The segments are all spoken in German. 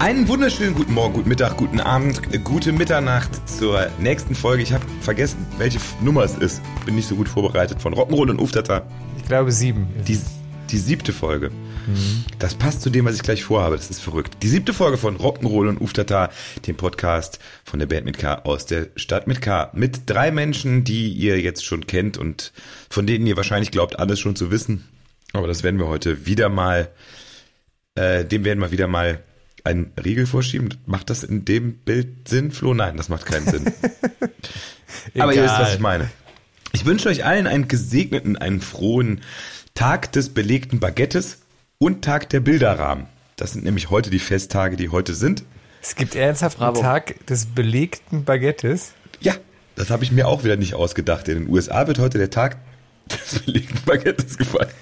Einen wunderschönen guten Morgen, guten Mittag, guten Abend, äh, gute Mitternacht zur nächsten Folge. Ich habe vergessen, welche Nummer es ist. Bin nicht so gut vorbereitet von Rock'n'Roll und Uftata. Ich glaube sieben. Die, die siebte Folge. Mhm. Das passt zu dem, was ich gleich vorhabe. Das ist verrückt. Die siebte Folge von Rock'n'Roll und Uftata, dem Podcast von der Band mit K aus der Stadt mit K. Mit drei Menschen, die ihr jetzt schon kennt und von denen ihr wahrscheinlich glaubt, alles schon zu wissen. Aber das werden wir heute wieder mal, äh, dem werden wir wieder mal einen Riegel vorschieben? Macht das in dem Bild Sinn, Flo? Nein, das macht keinen Sinn. Aber ihr wisst, was ich meine. Ich wünsche euch allen einen gesegneten, einen frohen Tag des belegten Baguettes und Tag der Bilderrahmen. Das sind nämlich heute die Festtage, die heute sind. Es gibt ernsthaft Bravo. einen Tag des belegten Baguettes? Ja, das habe ich mir auch wieder nicht ausgedacht. In den USA wird heute der Tag des belegten Baguettes gefeiert.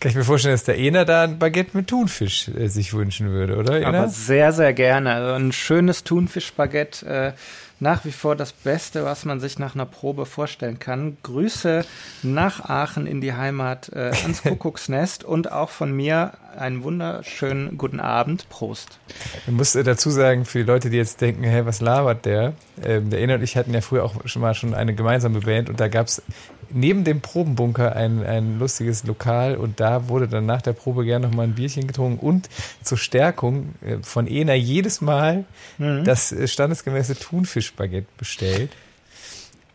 Kann ich mir vorstellen, dass der Ener da ein Baguette mit Thunfisch äh, sich wünschen würde, oder? Ener? Aber sehr, sehr gerne. Also ein schönes Thunfischbaguette. Äh, nach wie vor das Beste, was man sich nach einer Probe vorstellen kann. Grüße nach Aachen in die Heimat äh, ans Kuckucksnest und auch von mir einen wunderschönen guten Abend. Prost. Ich muss äh, dazu sagen, für die Leute, die jetzt denken, hey, was labert der? Ähm, der Ener und ich hatten ja früher auch schon mal schon eine gemeinsame Band und da gab es neben dem Probenbunker ein, ein lustiges Lokal und da wurde dann nach der Probe gerne nochmal ein Bierchen getrunken und zur Stärkung äh, von Ena jedes Mal mhm. das äh, standesgemäße Thunfischbaguette bestellt.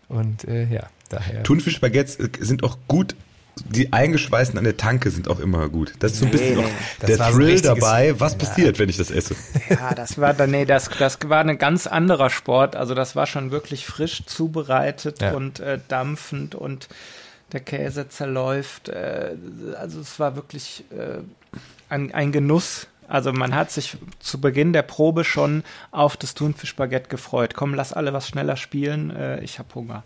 Und äh, ja, daher. Thunfischbaguettes äh, sind auch gut die eingeschweißten an der Tanke sind auch immer gut. Das ist so ein bisschen nee, der Thrill so dabei, was ja. passiert, wenn ich das esse. Ja, das war dann, nee, das, das war ein ganz anderer Sport. Also das war schon wirklich frisch zubereitet ja. und äh, dampfend und der Käse zerläuft. Äh, also es war wirklich äh, ein, ein Genuss, also man hat sich zu Beginn der Probe schon auf das Thunfischbaguette gefreut. Komm, lass alle was schneller spielen. Äh, ich habe Hunger.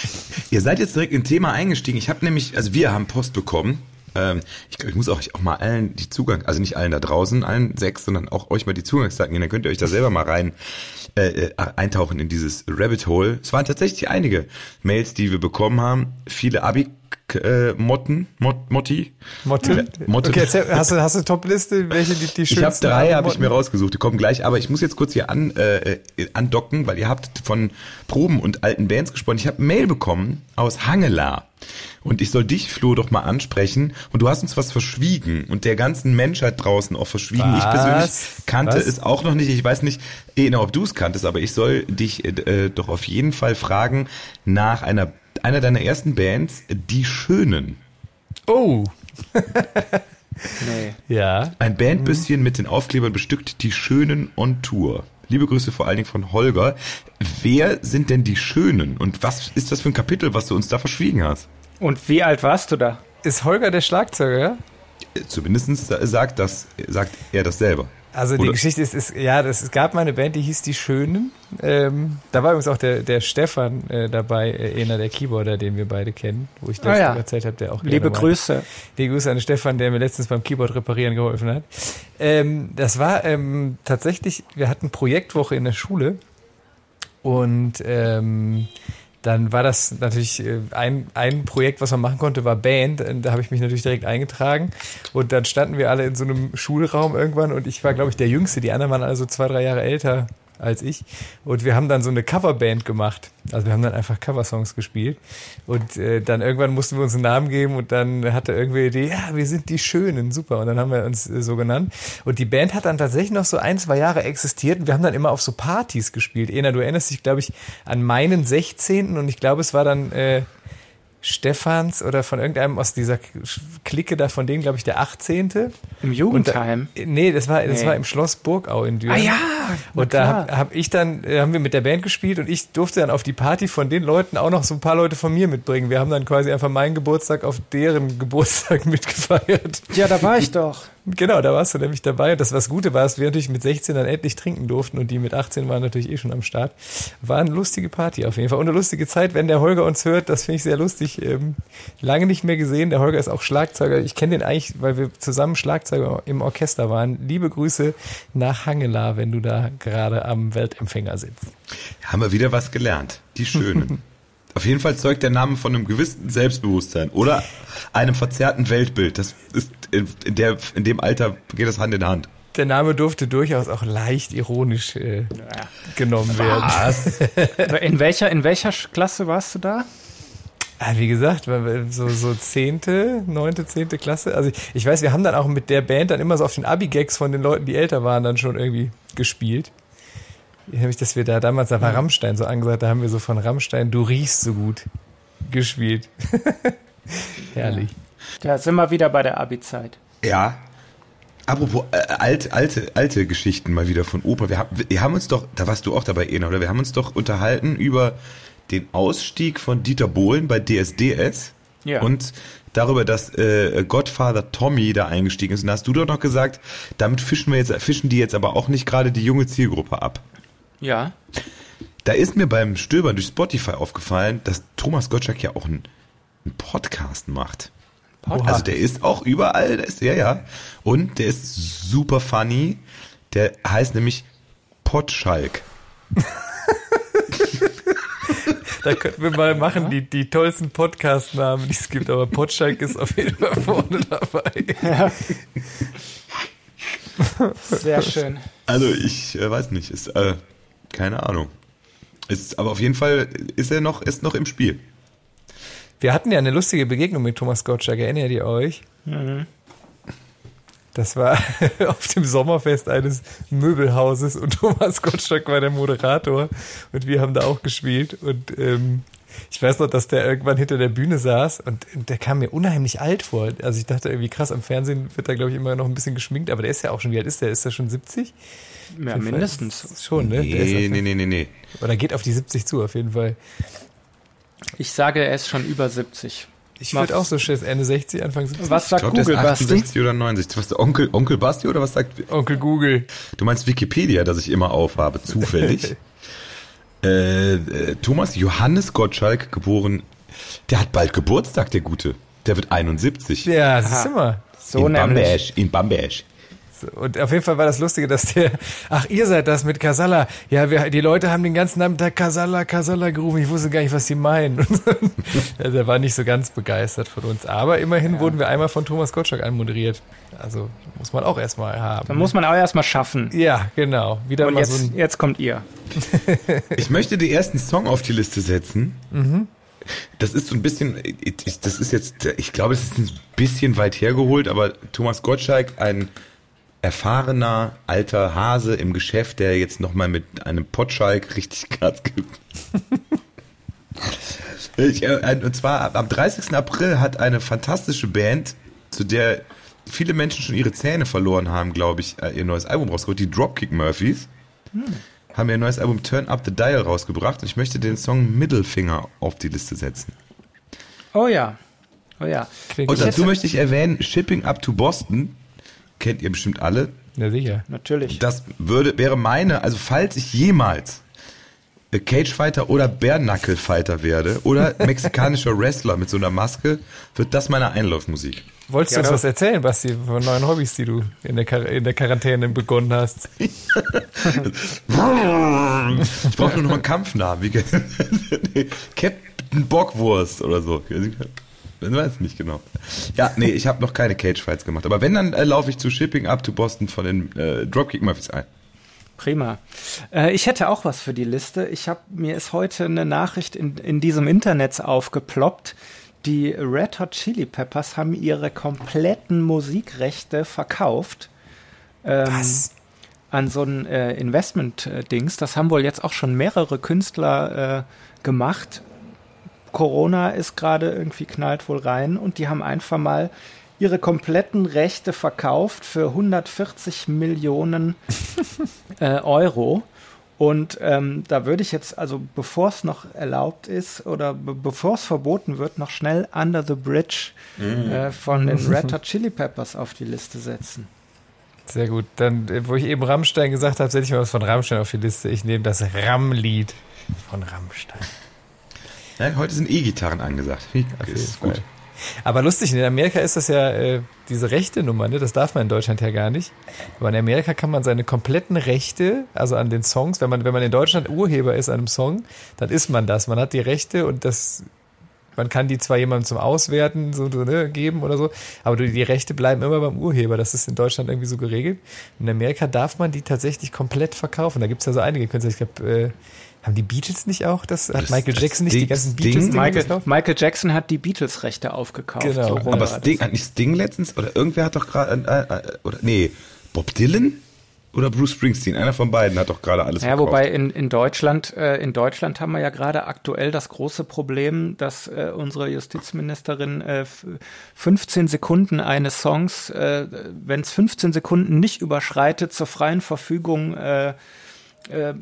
Ihr seid jetzt direkt in Thema eingestiegen. Ich habe nämlich, also wir haben Post bekommen. Ähm, ich ich muss auch, auch mal allen die Zugang, also nicht allen da draußen, allen sechs, sondern auch euch mal die Zugangsdaten geben. Dann könnt ihr euch da selber mal rein äh, äh, eintauchen in dieses Rabbit Hole. Es waren tatsächlich einige Mails, die wir bekommen haben. Viele Abi äh, Motten, Mot, Motti. Motte? Motte. Okay, erzähl, hast du, hast du Top-Liste, welche die, die schönsten Ich habe drei, habe ich mir rausgesucht, die kommen gleich, aber ich muss jetzt kurz hier an, äh, andocken, weil ihr habt von Proben und alten Bands gesprochen. Ich habe Mail bekommen aus Hangela. Und ich soll dich, Flo, doch mal ansprechen. Und du hast uns was verschwiegen und der ganzen Menschheit draußen auch verschwiegen. Was? Ich persönlich kannte was? es auch noch nicht. Ich weiß nicht genau, ob du es kanntest, aber ich soll dich äh, doch auf jeden Fall fragen nach einer einer deiner ersten Bands, Die Schönen. Oh. nee. Ja. Ein Bandbüsschen mit den Aufklebern bestückt Die Schönen on Tour. Liebe Grüße vor allen Dingen von Holger. Wer sind denn die Schönen und was ist das für ein Kapitel, was du uns da verschwiegen hast? Und wie alt warst du da? Ist Holger der Schlagzeuger? Zumindest sagt das, sagt er das selber. Also die Oder? Geschichte ist, ist, ja, das, es gab mal eine Band, die hieß Die Schönen. Ähm, da war übrigens auch der, der Stefan äh, dabei, äh, einer der Keyboarder, den wir beide kennen, wo ich das ah, ja. erzählt habe, der auch Liebe Grüße. Die Grüße an Stefan, der mir letztens beim Keyboard reparieren geholfen hat. Ähm, das war ähm, tatsächlich, wir hatten Projektwoche in der Schule und ähm, dann war das natürlich äh, ein, ein Projekt, was man machen konnte, war Band. Da habe ich mich natürlich direkt eingetragen. Und dann standen wir alle in so einem Schulraum irgendwann und ich war, glaube ich, der Jüngste. Die anderen waren also zwei, drei Jahre älter als ich. Und wir haben dann so eine Coverband gemacht. Also wir haben dann einfach Coversongs gespielt. Und äh, dann irgendwann mussten wir uns einen Namen geben und dann hatte irgendwie die Idee, ja, wir sind die Schönen, super. Und dann haben wir uns äh, so genannt. Und die Band hat dann tatsächlich noch so ein, zwei Jahre existiert und wir haben dann immer auf so Partys gespielt. Ena, du erinnerst dich, glaube ich, an meinen 16. und ich glaube, es war dann äh, Stefans oder von irgendeinem aus dieser Clique da, von denen, glaube ich, der 18. Im Jugendheim? Da, nee, das war, das nee. war im Schloss Burgau in Düren. Ah ja! Und da habe hab ich dann, äh, haben wir mit der Band gespielt und ich durfte dann auf die Party von den Leuten auch noch so ein paar Leute von mir mitbringen. Wir haben dann quasi einfach meinen Geburtstag auf deren Geburtstag mitgefeiert. Ja, da war ich doch. Genau, da warst du nämlich dabei. Und das was Gute war, dass wir natürlich mit 16 dann endlich trinken durften und die mit 18 waren natürlich eh schon am Start. War eine lustige Party auf jeden Fall. Und eine lustige Zeit, wenn der Holger uns hört, das finde ich sehr lustig. Ähm, lange nicht mehr gesehen. Der Holger ist auch Schlagzeuger. Ich kenne den eigentlich, weil wir zusammen Schlagzeuger im Orchester waren. Liebe Grüße nach Hangela, wenn du da gerade am Weltempfänger sitzt. Haben wir wieder was gelernt. Die Schönen. Auf jeden Fall zeugt der Name von einem gewissen Selbstbewusstsein oder einem verzerrten Weltbild. Das ist in, der, in dem Alter geht das Hand in Hand. der Name durfte durchaus auch leicht ironisch äh, genommen werden. Was? In welcher, in welcher Klasse warst du da? Ah, wie gesagt, so, so zehnte, neunte, zehnte Klasse. Also ich, ich weiß, wir haben dann auch mit der Band dann immer so auf den Abi-Gags von den Leuten, die älter waren, dann schon irgendwie gespielt. Nämlich, dass wir da damals, da war Rammstein so angesagt, da haben wir so von Rammstein, du riechst so gut gespielt. Herrlich. Ja, sind wir wieder bei der Abi-Zeit. Ja. Apropos äh, alte, alte, alte Geschichten mal wieder von Opa. Wir haben, wir haben uns doch, da warst du auch dabei, Ena, oder? Wir haben uns doch unterhalten über den Ausstieg von Dieter Bohlen bei DSDS Ja. und darüber, dass äh, Godfather Tommy da eingestiegen ist. Und da hast du doch noch gesagt, damit fischen wir jetzt, fischen die jetzt aber auch nicht gerade die junge Zielgruppe ab. Ja. Da ist mir beim Stöbern durch Spotify aufgefallen, dass Thomas Gottschalk ja auch einen, einen Podcast macht. Podcast? Also der ist auch überall, der ist, ja, ja. Und der ist super funny. Der heißt nämlich Potschalk. Da könnten wir mal machen, die, die tollsten Podcast-Namen, die es gibt, aber Potschalk ist auf jeden Fall vorne dabei. Sehr schön. Also ich äh, weiß nicht, ist äh, keine Ahnung. Ist, aber auf jeden Fall ist er noch, ist noch im Spiel. Wir hatten ja eine lustige Begegnung mit Thomas Gottschalk, erinnert ihr euch? Das war auf dem Sommerfest eines Möbelhauses und Thomas Gottschalk war der Moderator und wir haben da auch gespielt und ähm, ich weiß noch, dass der irgendwann hinter der Bühne saß und der kam mir unheimlich alt vor. Also ich dachte irgendwie krass, am Fernsehen wird da glaube ich immer noch ein bisschen geschminkt, aber der ist ja auch schon, wie alt ist der? Ist der schon 70? Ja, mindestens. Schon, ne? Nee, nee, nee, nee, nee. Oder geht auf die 70 zu, auf jeden Fall. Ich sage, er ist schon über 70. Ich würde auch so schätzen, Ende 60, Anfang 70. Was sagt ist Google, Basti? 68 oder 69. Was der Onkel, Onkel Basti oder was sagt? Onkel Google. Du meinst Wikipedia, das ich immer aufhabe, zufällig. äh, äh, Thomas Johannes Gottschalk, geboren, der hat bald Geburtstag, der Gute. Der wird 71. Ja, das ist immer. So in nämlich. Bamberg, in Bamberg. Und auf jeden Fall war das Lustige, dass der, ach, ihr seid das mit Casalla. Ja, wir, die Leute haben den ganzen Nachmittag Casalla, Casalla gerufen. Ich wusste gar nicht, was sie meinen. also er war nicht so ganz begeistert von uns. Aber immerhin wurden wir einmal von Thomas Gottschalk anmoderiert. Also muss man auch erstmal haben. Dann muss man auch erstmal schaffen. ja, genau. Wieder Und mal jetzt, so ein, jetzt kommt ihr. Ich möchte den ersten Song auf die Liste setzen. Mhm. Das ist so ein bisschen, das ist jetzt, ich glaube, es ist ein bisschen weit hergeholt, aber Thomas Gottschalk, ein erfahrener alter Hase im Geschäft, der jetzt nochmal mit einem Potschalk richtig Gas gibt. Ich, äh, und zwar am 30. April hat eine fantastische Band, zu der viele Menschen schon ihre Zähne verloren haben, glaube ich, äh, ihr neues Album rausgebracht, die Dropkick Murphys haben ihr neues Album Turn Up the Dial rausgebracht und ich möchte den Song Middlefinger auf die Liste setzen. Oh ja. Oh ja. klingt Und dazu möchte ich erwähnen, Shipping Up to Boston, kennt ihr bestimmt alle. ja, sicher. Natürlich. Das würde, wäre meine, also falls ich jemals äh, Cage Fighter oder Bare Knuckle Fighter werde oder mexikanischer Wrestler mit so einer Maske, wird das meine Einlaufmusik. Wolltest Ja, du uns was erzählen, Basti, von neuen Hobbys, die du in der, Quar in der Quarantäne begonnen hast? Ich brauche nur noch einen Kampfnamen. Captain Bockwurst oder so. Ich weiß nicht genau. Ja, nee, ich habe noch keine Cage-Fights gemacht. Aber wenn, dann äh, laufe ich zu Shipping Up to Boston von den äh, Dropkick Murphys ein. Prima. Äh, ich hätte auch was für die Liste. Ich habe mir ist heute eine Nachricht in, in diesem Internet aufgeploppt. Die Red Hot Chili Peppers haben ihre kompletten Musikrechte verkauft. Ähm, Was? An so ein äh, Investment-Dings. Das haben wohl jetzt auch schon mehrere Künstler äh, gemacht. Corona ist gerade irgendwie knallt wohl rein und die haben einfach mal ihre kompletten Rechte verkauft für 140 Millionen äh, Euro. Und ähm, da würde ich jetzt, also bevor es noch erlaubt ist oder be bevor es verboten wird, noch schnell Under the Bridge äh, von den Red Hot Chili Peppers auf die Liste setzen. Sehr gut. Dann, äh, wo ich eben Rammstein gesagt habe, setze ich mal was von Rammstein auf die Liste. Ich nehme das Ramm-Lied von Rammstein. Ja, heute sind E-Gitarren angesagt. Jeden ist gut. Aber lustig, in Amerika ist das ja äh, diese rechte Nummer, ne? das darf man in Deutschland ja gar nicht. Aber in Amerika kann man seine kompletten Rechte, also an den Songs, wenn man, wenn man in Deutschland Urheber ist an einem Song, dann ist man das. Man hat die Rechte und das man kann die zwar jemandem zum Auswerten so, so ne, geben oder so, aber die Rechte bleiben immer beim Urheber. Das ist in Deutschland irgendwie so geregelt. In Amerika darf man die tatsächlich komplett verkaufen. Da gibt es ja so einige Künstler. Ich glaube, äh, haben die Beatles nicht auch? Das hat Michael Jackson nicht die ganzen Beatles. Michael, Michael Jackson hat die Beatles-Rechte aufgekauft. Genau. So aber Sting, hat nicht Sting letztens oder irgendwer hat doch gerade äh, äh, oder nee Bob Dylan oder Bruce Springsteen, einer von beiden hat doch gerade alles Ja, verkauft. wobei in, in Deutschland, äh, in Deutschland haben wir ja gerade aktuell das große Problem, dass äh, unsere Justizministerin äh, 15 Sekunden eines Songs, äh, wenn es 15 Sekunden nicht überschreitet, zur freien Verfügung äh, äh,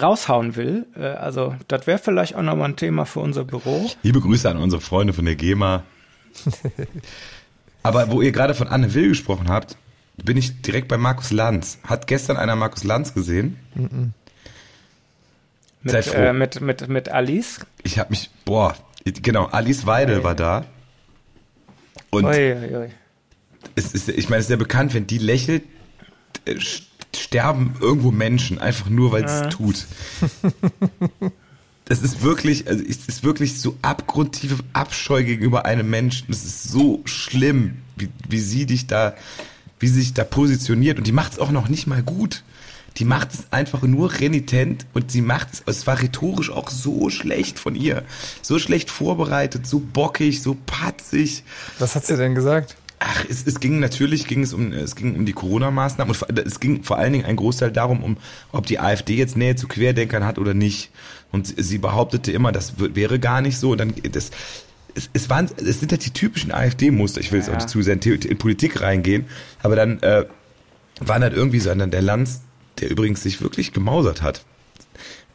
raushauen will. Äh, also, das wäre vielleicht auch nochmal ein Thema für unser Büro. Liebe Grüße an unsere Freunde von der GEMA. Aber wo ihr gerade von Anne Will gesprochen habt, bin ich direkt bei Markus Lanz. Hat gestern einer Markus Lanz gesehen? Mm -mm. Mit, äh, mit, mit, mit Alice? Ich habe mich, boah, genau, Alice Weidel oi. war da. Und oi, oi, Es ist, ich meine, es ist ja bekannt, wenn die lächelt, äh, sterben irgendwo Menschen, einfach nur, weil es ja. tut. Das ist wirklich, also es ist wirklich so abgrundtiefe Abscheu gegenüber einem Menschen. Das ist so schlimm, wie, wie sie dich da wie sie sich da positioniert und die macht es auch noch nicht mal gut. Die macht es einfach nur renitent und sie macht es, es war rhetorisch auch so schlecht von ihr. So schlecht vorbereitet, so bockig, so patzig. Was hat sie denn gesagt? Ach, es, es ging natürlich, ging es um, es ging um die Corona-Maßnahmen und es ging vor allen Dingen ein Großteil darum, um, ob die AfD jetzt Nähe zu Querdenkern hat oder nicht. Und sie behauptete immer, das wäre gar nicht so. Und dann, das, es, es, waren, es sind halt die typischen AfD-Muster. Ich will jetzt ja. auch nicht zu sehr in, in, Politik reingehen, aber dann äh, waren halt irgendwie so dann der Lanz, der übrigens sich wirklich gemausert hat,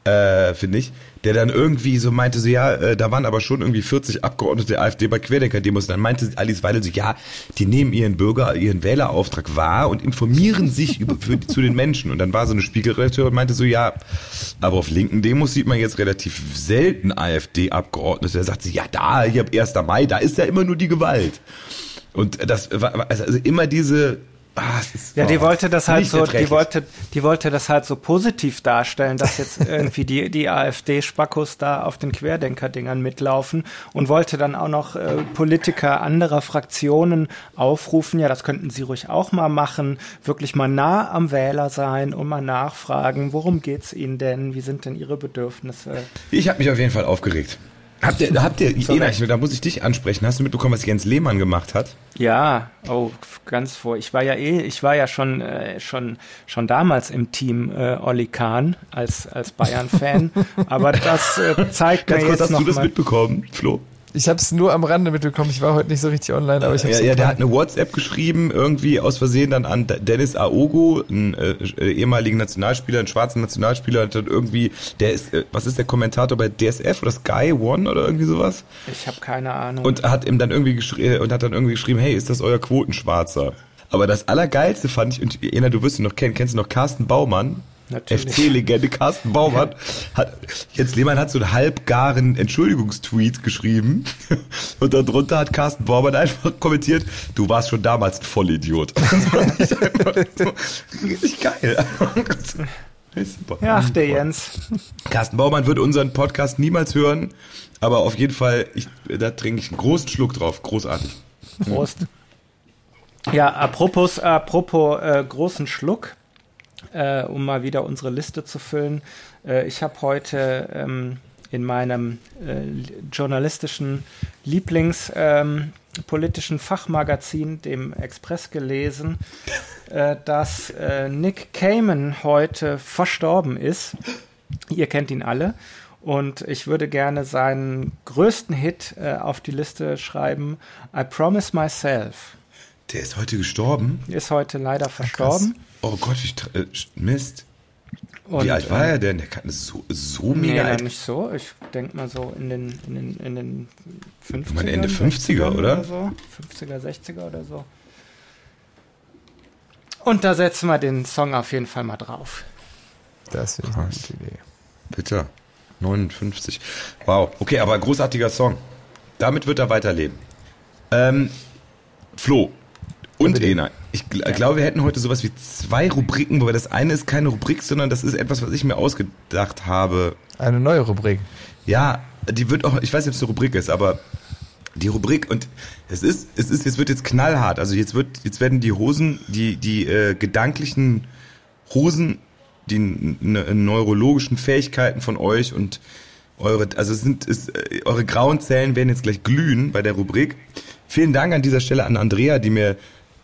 äh, finde ich, der dann irgendwie so meinte, so ja, äh, da waren aber schon irgendwie 40 Abgeordnete der AfD bei Querdenker-Demos. Dann meinte Alice Weidel so, ja, die nehmen ihren Bürger, ihren Wählerauftrag wahr und informieren sich über, für, zu den Menschen. Und dann war so eine Spiegelredakteur und meinte so, ja, aber auf linken Demos sieht man jetzt relativ selten AfD-Abgeordnete. Da sagt sie, ja, da, hier 1. Mai, da ist ja immer nur die Gewalt. Und das war also immer diese Ah, ja, die wollte das halt so, die wollte, die wollte das halt so positiv darstellen, dass jetzt irgendwie die, die AfD-Spackos da auf den Querdenker-Dingern mitlaufen und wollte dann auch noch äh, Politiker anderer Fraktionen aufrufen, ja, das könnten sie ruhig auch mal machen, wirklich mal nah am Wähler sein und mal nachfragen, worum geht's ihnen denn, wie sind denn ihre Bedürfnisse? Ich habe mich auf jeden Fall aufgeregt. Habt ihr, habt ihr, Ena, da muss ich dich ansprechen. Hast du mitbekommen, was Jens Lehmann gemacht hat? Ja, oh, ganz vor. Ich war ja eh, ich war ja schon, äh, schon, schon damals im Team äh, Olli Kahn als, als Bayern-Fan. Aber das äh, zeigt mir jetzt hast noch du das mal. mitbekommen, Flo? Ich habe es nur am Rande mitbekommen. Ich war heute nicht so richtig online, aber ich habe Ja, ja der hat eine WhatsApp geschrieben, irgendwie aus Versehen dann an Dennis Aogo, einen äh, äh, ehemaligen Nationalspieler, einen schwarzen Nationalspieler, hat dann irgendwie, der ist, äh, was ist der Kommentator bei DSF oder Sky One oder irgendwie sowas? Ich habe keine Ahnung. Und hat ihm dann irgendwie geschrieben äh, und hat dann irgendwie geschrieben, hey, ist das euer Quotenschwarzer? Aber das Allergeilste fand ich, und Ena, du wirst ihn noch kennen, kennst du noch Carsten Baumann? FC-Legende Carsten Baumann hat, jetzt Lehmann hat so einen halbgaren Entschuldigungstweet geschrieben und darunter hat Carsten Baumann einfach kommentiert, du warst schon damals ein Vollidiot. Das einfach so richtig geil. Ja, ach, der Jens. Carsten Baumann wird unseren Podcast niemals hören, aber auf jeden Fall, ich, da trinke ich einen großen Schluck drauf. Großartig. Prost. Ja, apropos, apropos äh, großen Schluck äh, um mal wieder unsere Liste zu füllen. Äh, ich habe heute ähm, in meinem äh, journalistischen Lieblingspolitischen ähm, Fachmagazin, dem Express, gelesen, äh, dass äh, Nick Cayman heute verstorben ist. Ihr kennt ihn alle. Und ich würde gerne seinen größten Hit äh, auf die Liste schreiben, I Promise Myself. Der ist heute gestorben? Ist heute leider verstorben. Oh Gott, wie äh, Mist. Und, wie alt war er denn? Der kann so, so mega nee, alt. nicht so. Ich denke mal so in den, in den, in den 50er. Ich meine Ende 50er, oder? oder so. 50er, 60er oder so. Und da setzen wir den Song auf jeden Fall mal drauf. Das ist eine gute Idee. Bitte. 59. Wow. Okay, aber großartiger Song. Damit wird er weiterleben. Ähm, Flo, und Ena, ich ja. glaube, wir hätten heute sowas wie zwei Rubriken, wobei das eine ist keine Rubrik, sondern das ist etwas, was ich mir ausgedacht habe. Eine neue Rubrik. Ja, die wird auch, ich weiß nicht, ob es eine Rubrik ist, aber die Rubrik und es ist, es ist, es wird jetzt knallhart. Also jetzt wird, jetzt werden die Hosen, die, die äh, gedanklichen Hosen, die ne, neurologischen Fähigkeiten von euch und eure, also es sind, es, äh, eure grauen Zellen werden jetzt gleich glühen bei der Rubrik. Vielen Dank an dieser Stelle an Andrea, die mir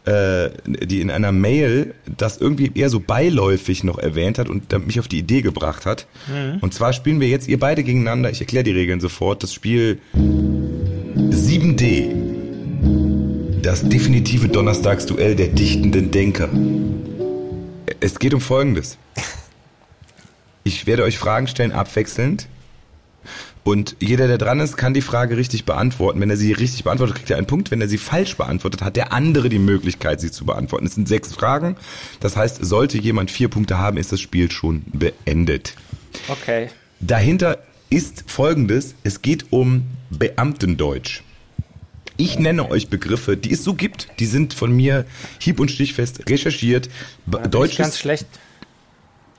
äh, die in einer Mail das irgendwie eher so beiläufig noch erwähnt hat und mich auf die Idee gebracht hat. Mhm. Und zwar spielen wir jetzt ihr beide gegeneinander, ich erkläre die Regeln sofort, das Spiel 7D. Das definitive Donnerstagsduell der dichtenden Denker. Es geht um Folgendes. Ich werde euch Fragen stellen abwechselnd und jeder, der dran ist, kann die Frage richtig beantworten. Wenn er sie richtig beantwortet, kriegt er einen Punkt. Wenn er sie falsch beantwortet, hat der andere die Möglichkeit, sie zu beantworten. Es sind sechs Fragen. Das heißt, sollte jemand vier Punkte haben, ist das Spiel schon beendet. Okay. Dahinter ist folgendes. Es geht um Beamtendeutsch. Ich nenne euch Begriffe, die es so gibt. Die sind von mir hieb- und stichfest recherchiert. Ja, Deutsch ist ganz schlecht.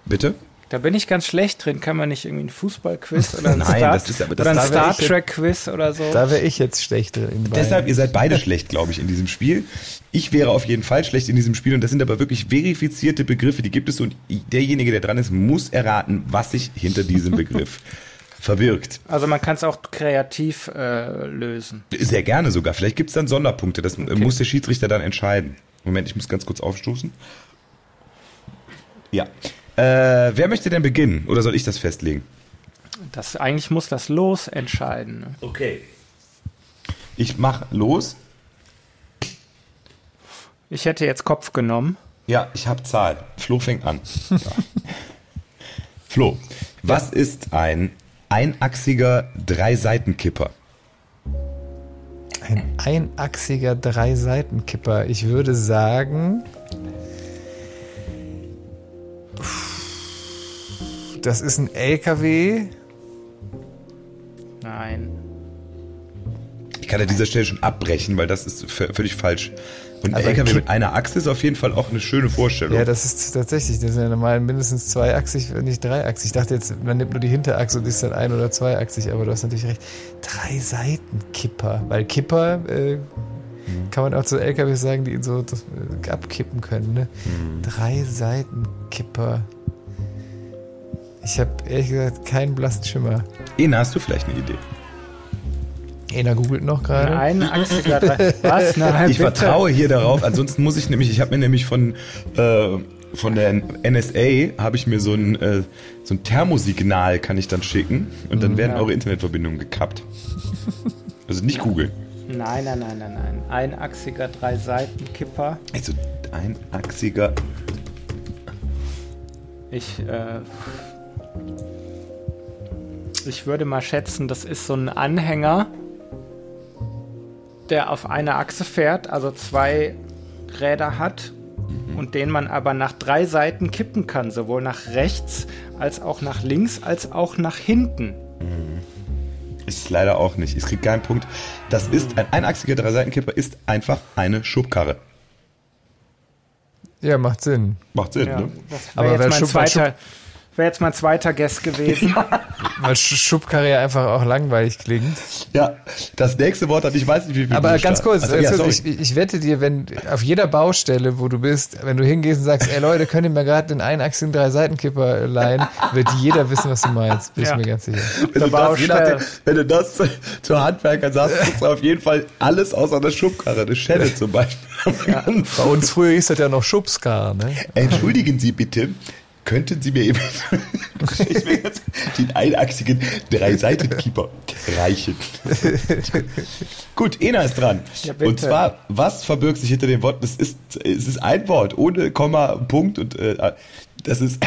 Bitte? Da bin ich ganz schlecht drin. Kann man nicht irgendwie ein Fußballquiz oder ein, Nein, Star, das ist, aber das oder ein Star Trek Quiz oder so? Da wäre ich jetzt schlecht drin. Deshalb, ihr seid beide schlecht, glaube ich, in diesem Spiel. Ich wäre auf jeden Fall schlecht in diesem Spiel und das sind aber wirklich verifizierte Begriffe, die gibt es und derjenige, der dran ist, muss erraten, was sich hinter diesem Begriff verbirgt. Also man kann es auch kreativ äh, lösen. Sehr gerne sogar. Vielleicht gibt es dann Sonderpunkte. Das okay. muss der Schiedsrichter dann entscheiden. Moment, ich muss ganz kurz aufstoßen. Ja. Äh, wer möchte denn beginnen? Oder soll ich das festlegen? Das, eigentlich muss das Los entscheiden. Ne? Okay. Ich mach los. Ich hätte jetzt Kopf genommen. Ja, ich habe Zahl. Flo fängt an. Ja. Flo, was ja. ist ein einachsiger Dreiseitenkipper? Ein einachsiger Dreiseitenkipper. Ich würde sagen, Das ist ein LKW. Nein. Ich kann an dieser Stelle schon abbrechen, weil das ist völlig falsch. Und ein LKW mit einer Achse ist auf jeden Fall auch eine schöne Vorstellung. Ja, das ist tatsächlich, das sind ja normal mindestens zweiachsig, nicht dreiachsig. Ich dachte jetzt, man nimmt nur die Hinterachse und ist dann ein- oder zweiachsig, aber du hast natürlich recht. Drei Seiten Kipper, weil Kipper äh, mhm. kann man auch zu LKWs sagen, die ihn so das, äh, abkippen können. Ne? Mhm. Drei Seiten Kipper. Ich habe ehrlich gesagt keinen blassen Schimmer. Ena, hast du vielleicht eine Idee? Ena googelt noch gerade. Ein Achsiger Was? Nein, ich bitte. vertraue hier darauf. Ansonsten muss ich nämlich, ich habe mir nämlich von, äh, von der NSA habe ich mir so ein, äh, so ein Thermosignal kann ich dann schicken und dann mhm, werden ja. eure Internetverbindungen gekappt. Also nicht googeln. Nein, nein, nein, nein, nein. Einachsiger Drei-Seiten-Kipper. Also einachsiger. Ich, äh, ich würde mal schätzen, das ist so ein Anhänger, der auf einer Achse fährt, also zwei Räder hat mhm. und den man aber nach drei Seiten kippen kann, sowohl nach rechts als auch nach links als auch nach hinten. Mhm. Ist leider auch nicht. Ich kriege keinen Punkt. Das ist ein einachsiger Dreiseitenkipper ist einfach eine Schubkarre. Ja, macht Sinn. Macht Sinn, ja, ne? Das wäre jetzt mein zweiter, Wäre jetzt mein zweiter Guest gewesen. Ja. Weil Schubkarre ja einfach auch langweilig klingt. Ja, das nächste Wort hat, ich weiß nicht, wie viel. Aber Buchstaben. ganz kurz, also, ja, ich, ich, wette dir, wenn auf jeder Baustelle, wo du bist, wenn du hingehst und sagst, ey Leute, könnt ihr mir gerade den einachsigen Drei-Seitenkipper leihen, wird jeder wissen, was du meinst. Bin ja. ich mir ganz sicher. Wenn du, das, nachdem, wenn du das zu Handwerkern sagst, kriegst du auf jeden Fall alles außer der Schubkarre, eine Schelle zum Beispiel. Ja. Bei uns früher hieß das ja noch Schubskar, ne? Entschuldigen Sie bitte, Könnten Sie mir eben den einachsigen Drei-Seiten-Keeper reichen? Gut, Ena ist dran. Ja, und zwar, was verbirgt sich hinter dem Wort? Es ist, es ist ein Wort, ohne Komma, Punkt und äh, das ist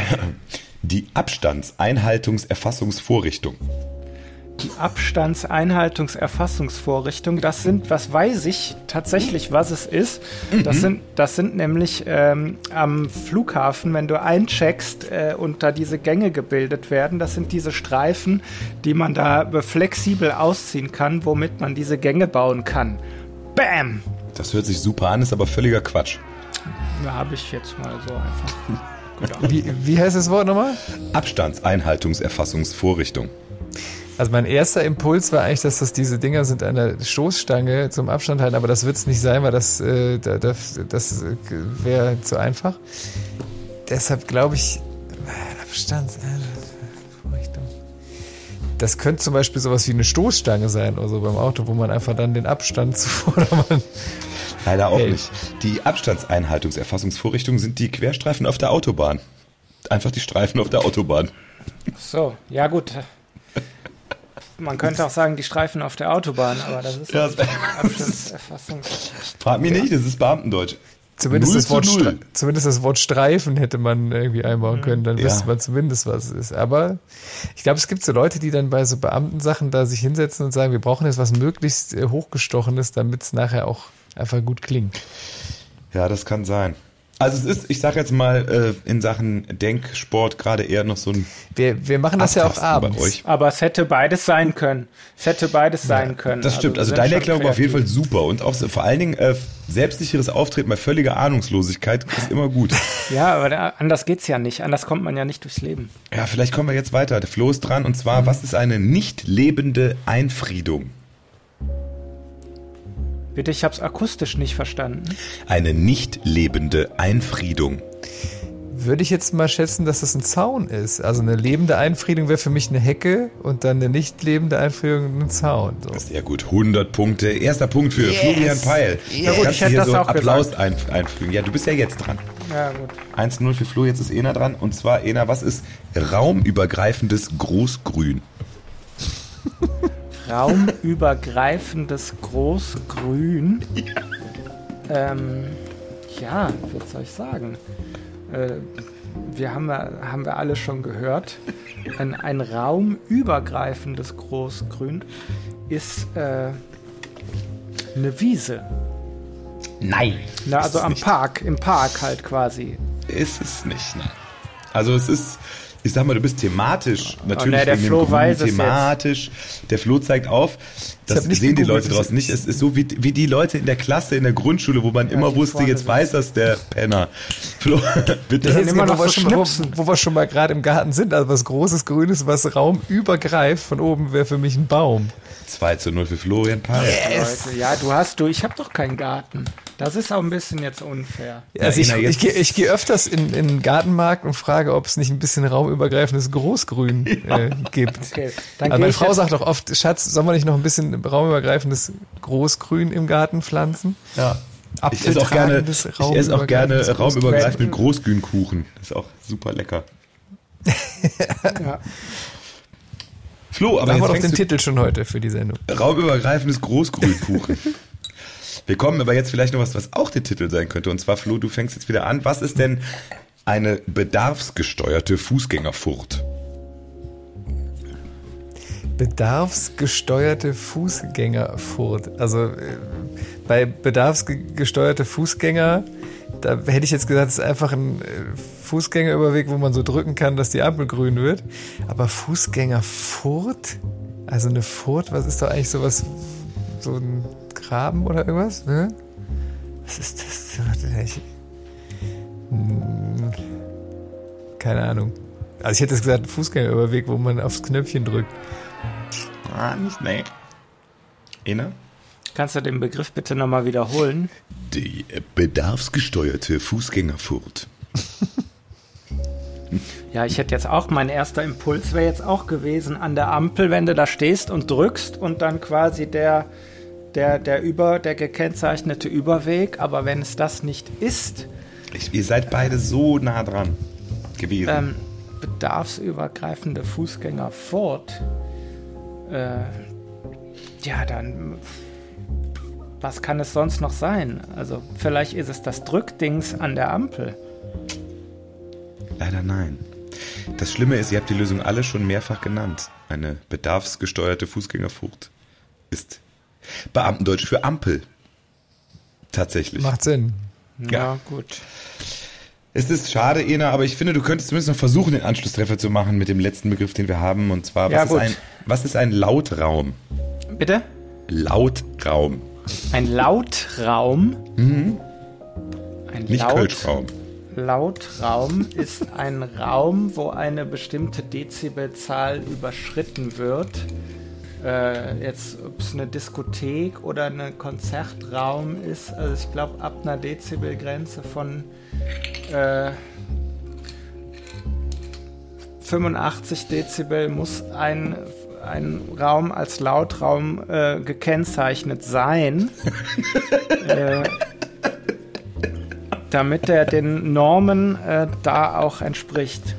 die Abstandseinhaltungserfassungsvorrichtung die Abstandseinhaltungserfassungsvorrichtung. Das sind, was weiß ich tatsächlich, was es ist. Das, mhm. sind, das sind nämlich ähm, am Flughafen, wenn du eincheckst äh, und da diese Gänge gebildet werden, das sind diese Streifen, die man da flexibel ausziehen kann, womit man diese Gänge bauen kann. Bam! Das hört sich super an, ist aber völliger Quatsch. Da habe ich jetzt mal so einfach. wie, wie heißt das Wort nochmal? Abstandseinhaltungserfassungsvorrichtung. Also mein erster Impuls war eigentlich, dass das diese Dinger sind an der Stoßstange zum Abstand halten, aber das wird es nicht sein, weil das, äh, das, das wäre zu einfach. Deshalb glaube ich, Abstand. Das könnte zum Beispiel sowas wie eine Stoßstange sein oder so beim Auto, wo man einfach dann den Abstand zu Vordermann. Leider auch hält. nicht. Die Abstandseinhaltungserfassungsvorrichtungen sind die Querstreifen auf der Autobahn. Einfach die Streifen auf der Autobahn. So, ja gut. Man könnte auch sagen, die Streifen auf der Autobahn, aber das ist ja, Abstandserfassung. Frag mich nicht, das ist Beamtendeutsch. Zumindest das, Wort zumindest das Wort Streifen hätte man irgendwie einbauen können, dann ja. wüsste man zumindest, was es ist. Aber ich glaube, es gibt so Leute, die dann bei so Beamtensachen da sich hinsetzen und sagen, wir brauchen jetzt was möglichst äh, hochgestochenes, damit es nachher auch einfach gut klingt. Ja, das kann sein. Also es ist, ich sag jetzt mal, äh, in Sachen Denksport gerade eher noch so ein. Wir, wir machen das ja auch abends. Bei euch. Aber es hätte beides sein können. Es hätte beides ja, sein können. Das stimmt. Also, also deine Erklärung war auf jeden Fall super. Und auch vor allen Dingen äh, selbstsicheres Auftreten bei völliger Ahnungslosigkeit ist immer gut. ja, aber da, anders geht's ja nicht. Anders kommt man ja nicht durchs Leben. Ja, vielleicht kommen wir jetzt weiter. Der Flo ist dran. Und zwar, mhm. was ist eine nicht lebende Einfriedung? Bitte, ich habe es akustisch nicht verstanden. Eine nicht lebende Einfriedung. Würde ich jetzt mal schätzen, dass das ein Zaun ist. Also eine lebende Einfriedung wäre für mich eine Hecke und dann eine nicht lebende Einfriedung ein Zaun. So. Sehr gut, 100 Punkte. Erster Punkt für yes. Florian Peil. Yes. Ja, gut, ich hätte hier das so auch Applaus ein, einfügen. Ja, du bist ja jetzt dran. Ja, gut. 1-0 für Flo, jetzt ist Ena dran. Und zwar, Ena, was ist raumübergreifendes Großgrün? raumübergreifendes Großgrün. Ja. Ähm, ja, was soll ich sagen? Äh, wir haben, haben wir alle schon gehört. Ein, ein raumübergreifendes Großgrün ist äh, eine Wiese. Nein. Na, also am nicht. Park, im Park halt quasi. Ist es nicht, nein. Also es ist ich sag mal, du bist thematisch oh, natürlich oh, nee, der Flo Grün, weiß thematisch. Der Flo zeigt auf, das sehen die Leute draußen nicht. Es ist so wie, wie die Leute in der Klasse in der Grundschule, wo man ja, immer wusste, jetzt weiß das der Penner. Flo, bitte. Das immer noch wo, so wir schon, wo, wo, wir schon mal gerade im Garten sind, also was großes Grünes, was Raum übergreift, von oben wäre für mich ein Baum. 2 zu 0 für Florian Pahl. Yes. Leute, ja, du hast du, ich habe doch keinen Garten. Das ist auch ein bisschen jetzt unfair. Also ich, ich, gehe ich geh öfters in, in den Gartenmarkt und frage, ob es nicht ein bisschen raumübergreifendes Großgrün ja. äh, gibt. Okay, also meine Frau sagt doch oft, Schatz, sollen wir nicht noch ein bisschen raumübergreifendes Großgrün im Garten pflanzen? Ja. Ich esse auch gerne, ich esse auch gerne raumübergreifenden Großgrünkuchen. Das ist auch super lecker. ja. Flo, aber da haben wir doch den Titel schon heute für die Sendung. Raumübergreifendes Großgrünkuchen. Wir kommen aber jetzt vielleicht noch was, was auch der Titel sein könnte. Und zwar, Flo, du fängst jetzt wieder an. Was ist denn eine bedarfsgesteuerte Fußgängerfurt? Bedarfsgesteuerte Fußgängerfurt. Also äh, bei bedarfsgesteuerte Fußgänger, da hätte ich jetzt gesagt, es ist einfach ein äh, Fußgängerüberweg, wo man so drücken kann, dass die Ampel grün wird. Aber Fußgängerfurt? Also eine Furt, was ist doch eigentlich sowas, so ein Graben oder irgendwas? Ne? Was ist das? Hm, keine Ahnung. Also ich hätte jetzt gesagt, Fußgängerüberweg, wo man aufs Knöpfchen drückt. Ah, nicht nee. Inne? Kannst du den Begriff bitte nochmal wiederholen? Die bedarfsgesteuerte Fußgängerfurt. Ja, ich hätte jetzt auch, mein erster Impuls wäre jetzt auch gewesen, an der Ampel, wenn du da stehst und drückst und dann quasi der der, der, über, der gekennzeichnete Überweg, aber wenn es das nicht ist. Ich, ihr seid beide so nah dran gewesen. Ähm, bedarfsübergreifende Fußgänger fort. Äh, ja, dann. Was kann es sonst noch sein? Also, vielleicht ist es das Drückdings an der Ampel. Leider nein. Das Schlimme ist, ihr habt die Lösung alle schon mehrfach genannt. Eine bedarfsgesteuerte Fußgängerfurt ist Beamtendeutsch für Ampel. Tatsächlich. Macht Sinn. Ja, ja gut. Es ist schade, Ena, aber ich finde, du könntest zumindest noch versuchen, den Anschlusstreffer zu machen mit dem letzten Begriff, den wir haben. Und zwar, was, ja, ist, ein, was ist ein Lautraum? Bitte? Lautraum. Ein Lautraum? Mhm. Ein Nicht Laut Kölschraum. Lautraum ist ein Raum, wo eine bestimmte Dezibelzahl überschritten wird. Äh, jetzt, ob es eine Diskothek oder ein Konzertraum ist, also ich glaube ab einer Dezibelgrenze von äh, 85 Dezibel muss ein, ein Raum als Lautraum äh, gekennzeichnet sein. äh, damit er den Normen äh, da auch entspricht.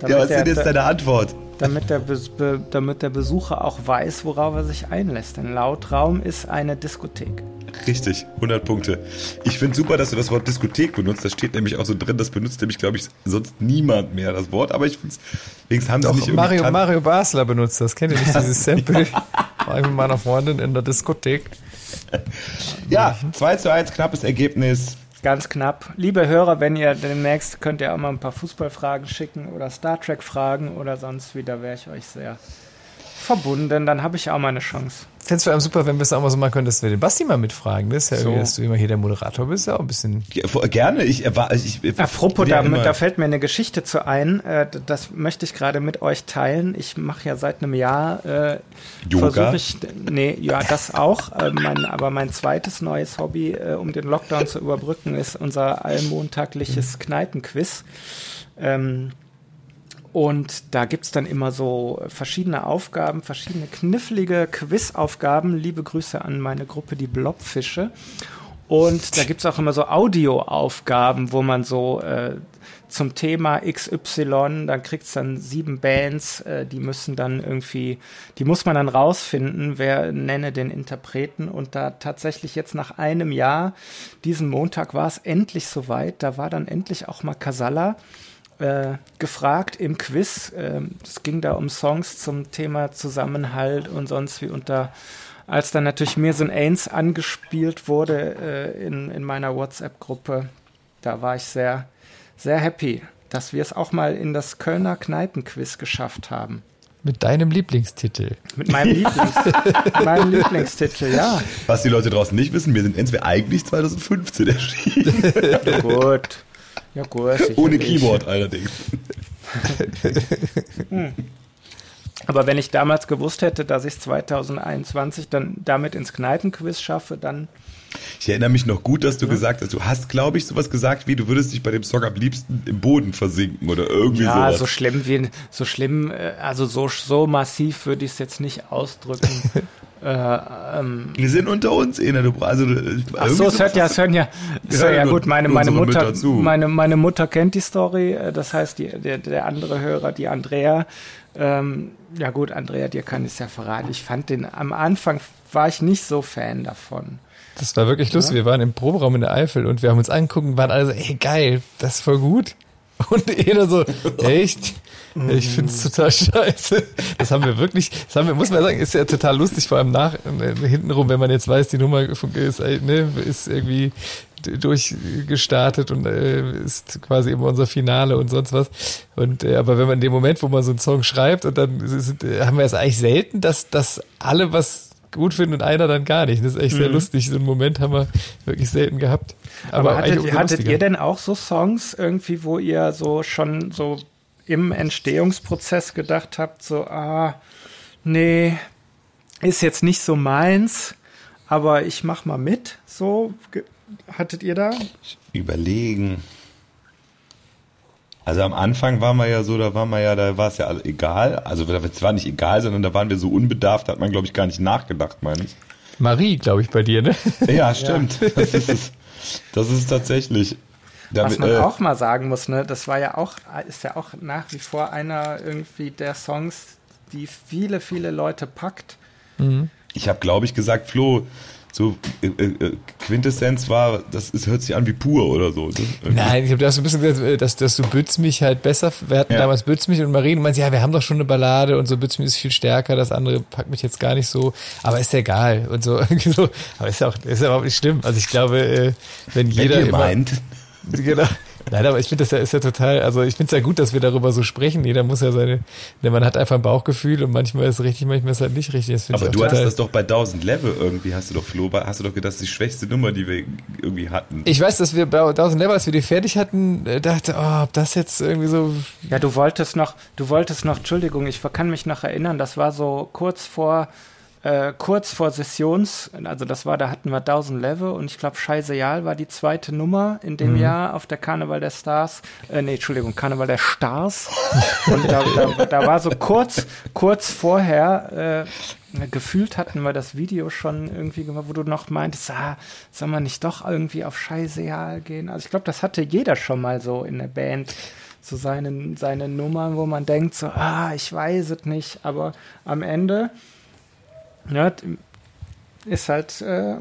Damit ja, was ist denn jetzt deine Antwort? Damit der, Be damit der Besucher auch weiß, worauf er sich einlässt. Ein Lautraum ist eine Diskothek. Richtig, 100 Punkte. Ich finde super, dass du das Wort Diskothek benutzt. Das steht nämlich auch so drin. Das benutzt nämlich, glaube ich, sonst niemand mehr das Wort. Aber ich finde es, wenigstens haben Doch, sie nicht Mario, Mario Basler benutzt das. Kennt ihr nicht dieses Sample? War ich mit meiner Freundin in der Diskothek. Ja, 2 zu 1, knappes Ergebnis. Ganz knapp. Liebe Hörer, wenn ihr demnächst könnt ihr auch mal ein paar Fußballfragen schicken oder Star Trek Fragen oder sonst wieder, wäre ich euch sehr verbunden. Dann habe ich auch mal eine Chance. Fändest du einem super, wenn wir es auch mal so machen können, dass wir den Basti mal mitfragen. Das ist ja so. dass du immer hier der Moderator bist, ja auch ein bisschen. Ja, gerne, ich erwarte. Ich, ich, Apropos, da, da fällt mir eine Geschichte zu ein. Äh, das möchte ich gerade mit euch teilen. Ich mache ja seit einem Jahr äh, Yoga. Ich, nee, ja, das auch. Äh, mein, aber mein zweites neues Hobby, äh, um den Lockdown zu überbrücken, ist unser allmontagliches Kneipenquiz. Ähm, und da gibt es dann immer so verschiedene Aufgaben, verschiedene knifflige Quizaufgaben. Liebe Grüße an meine Gruppe, die Blobfische. Und da gibt es auch immer so Audioaufgaben, wo man so äh, zum Thema XY, da kriegt es dann sieben Bands, äh, die müssen dann irgendwie, die muss man dann rausfinden, wer nenne den Interpreten. Und da tatsächlich jetzt nach einem Jahr, diesen Montag war es endlich soweit, da war dann endlich auch mal Casalla äh, gefragt im Quiz. Ähm, es äh, ging da um Songs zum Thema Zusammenhalt und sonst wie. Und da, als dann natürlich mir so ein Ains angespielt wurde äh, in, in meiner WhatsApp-Gruppe, da war ich sehr, sehr happy, dass wir es auch mal in das Kölner Kneipenquiz geschafft haben. Mit deinem Lieblingstitel. Mit meinem, Lieblings meinem Lieblingstitel, ja. Was die Leute draußen nicht wissen, wir sind entweder eigentlich 2015 erschienen. Gut. Ja, gut. Ohne Keyboard allerdings. hm. Aber wenn ich damals gewusst hätte, dass ich es 2021 dann damit ins Kneipenquiz schaffe, dann. Ich erinnere mich noch gut, dass du ja. gesagt hast, du hast, glaube ich, sowas gesagt wie, du würdest dich bei dem Song am liebsten im Boden versinken oder irgendwie ja, sowas. Ja, so schlimm wie, so schlimm, äh, also so, so massiv würde ich es jetzt nicht ausdrücken. Äh, ähm, wir sind unter uns, Ena. Du, also, Ach so, es hört ja, es hören ja, so, ja, gut, meine, meine Mutter, meine, meine Mutter kennt die Story, äh, das heißt, die, der, der andere Hörer, die Andrea, ähm, ja gut, Andrea, dir kann ich es ja verraten. Ich fand den, am Anfang war ich nicht so Fan davon. Das war wirklich lustig. Ja? Wir waren im Proberaum in der Eifel und wir haben uns angeguckt und waren alle so, ey, geil, das ist voll gut. Und jeder so, echt? Ich finde es total scheiße. Das haben wir wirklich, das haben wir, muss man sagen, ist ja total lustig, vor allem nach, äh, hintenrum, wenn man jetzt weiß, die Nummer ist, äh, ne, ist irgendwie durchgestartet und äh, ist quasi immer unser Finale und sonst was. Und äh, aber wenn man in dem Moment, wo man so einen Song schreibt und dann ist, haben wir es eigentlich selten, dass, dass alle was gut finden und einer dann gar nicht. Das ist echt mhm. sehr lustig. So einen Moment haben wir wirklich selten gehabt. Aber, Aber hattet, hattet ihr denn auch so Songs irgendwie, wo ihr so schon so im Entstehungsprozess gedacht habt, so, ah, nee, ist jetzt nicht so meins, aber ich mach mal mit, so, hattet ihr da? Überlegen. Also am Anfang war man ja so, da war man ja, da war es ja egal. Also es war nicht egal, sondern da waren wir so unbedarft, da hat man, glaube ich, gar nicht nachgedacht, meine ich. Marie, glaube ich, bei dir, ne? Ja, stimmt. Ja. Das, ist es. das ist tatsächlich. Damit, Was man äh, auch mal sagen muss, ne, das war ja auch, ist ja auch nach wie vor einer irgendwie der Songs, die viele, viele Leute packt. Mhm. Ich habe, glaube ich, gesagt, Flo, so äh, äh, Quintessenz war, das ist, hört sich an wie pur oder so. Ne? Nein, ich habe das so ein bisschen gesagt, äh, dass, dass du Bütz mich halt besser, wir hatten ja. damals Bütz mich und Marien und meinst, ja, wir haben doch schon eine Ballade und so Bütz mich ist viel stärker, das andere packt mich jetzt gar nicht so, aber ist ja egal und so. aber ist ja auch, ist ja überhaupt nicht schlimm. Also ich glaube, äh, wenn jeder wenn ihr immer, meint. Genau. Nein, aber ich finde das ja, ist ja total, also ich finde es ja gut, dass wir darüber so sprechen. Jeder muss ja seine, denn man hat einfach ein Bauchgefühl und manchmal ist es richtig, manchmal ist es halt nicht richtig. aber du hattest das doch bei 1000 Level irgendwie, hast du doch, Flo, hast du doch gedacht, das ist die schwächste Nummer, die wir irgendwie hatten. Ich weiß, dass wir bei 1000 Level, als wir die fertig hatten, äh, dachte, oh, ob das jetzt irgendwie so. Ja, du wolltest noch, du wolltest noch, Entschuldigung, ich kann mich noch erinnern, das war so kurz vor, äh, kurz vor Sessions, also das war, da hatten wir 1000 Level und ich glaube Scheißeal war die zweite Nummer in dem mhm. Jahr auf der Karneval der Stars, äh, nee, Entschuldigung, Karneval der Stars. und da, da, da, war so kurz, kurz vorher, äh, gefühlt hatten wir das Video schon irgendwie gemacht, wo du noch meintest, ah, soll man nicht doch irgendwie auf Scheißeal gehen? Also ich glaube, das hatte jeder schon mal so in der Band so seine, seine Nummern, wo man denkt, so, ah, ich weiß es nicht, aber am Ende ja, ist halt, äh,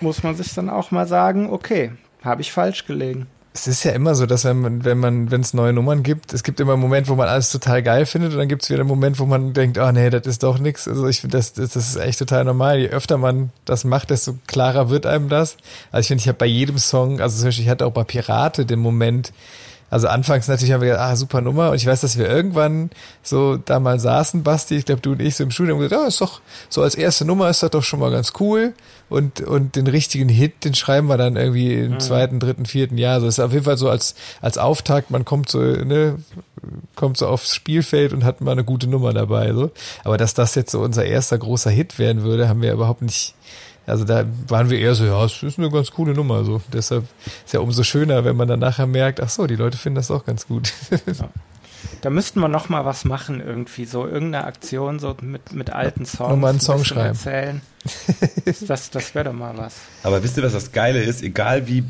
muss man sich dann auch mal sagen, okay, habe ich falsch gelegen. Es ist ja immer so, dass wenn man, wenn man, wenn es neue Nummern gibt, es gibt immer einen Moment, wo man alles total geil findet und dann gibt es wieder einen Moment, wo man denkt, oh nee, das ist doch nichts. Also ich finde, das, das, das ist echt total normal. Je öfter man das macht, desto klarer wird einem das. Also ich finde, ich habe bei jedem Song, also zum Beispiel, ich hatte auch bei Pirate den Moment, also anfangs natürlich haben wir gedacht, ah, super Nummer. Und ich weiß, dass wir irgendwann so da mal saßen, Basti, ich glaube du und ich so im Studium gesagt, ja, ist doch, so als erste Nummer ist das doch schon mal ganz cool. Und, und den richtigen Hit, den schreiben wir dann irgendwie im mhm. zweiten, dritten, vierten Jahr. Also ist auf jeden Fall so als, als Auftakt, man kommt so, ne, kommt so aufs Spielfeld und hat mal eine gute Nummer dabei, so. Aber dass das jetzt so unser erster großer Hit werden würde, haben wir überhaupt nicht, also da waren wir eher so, ja, es ist eine ganz coole Nummer. So. Deshalb ist ja umso schöner, wenn man dann nachher merkt, ach so, die Leute finden das auch ganz gut. Ja. Da müssten wir noch mal was machen irgendwie, so irgendeine Aktion so mit, mit alten Songs. Nochmal einen Song schreiben. Erzählen. Das, das wäre doch mal was. Aber wisst ihr, was das Geile ist? Egal wie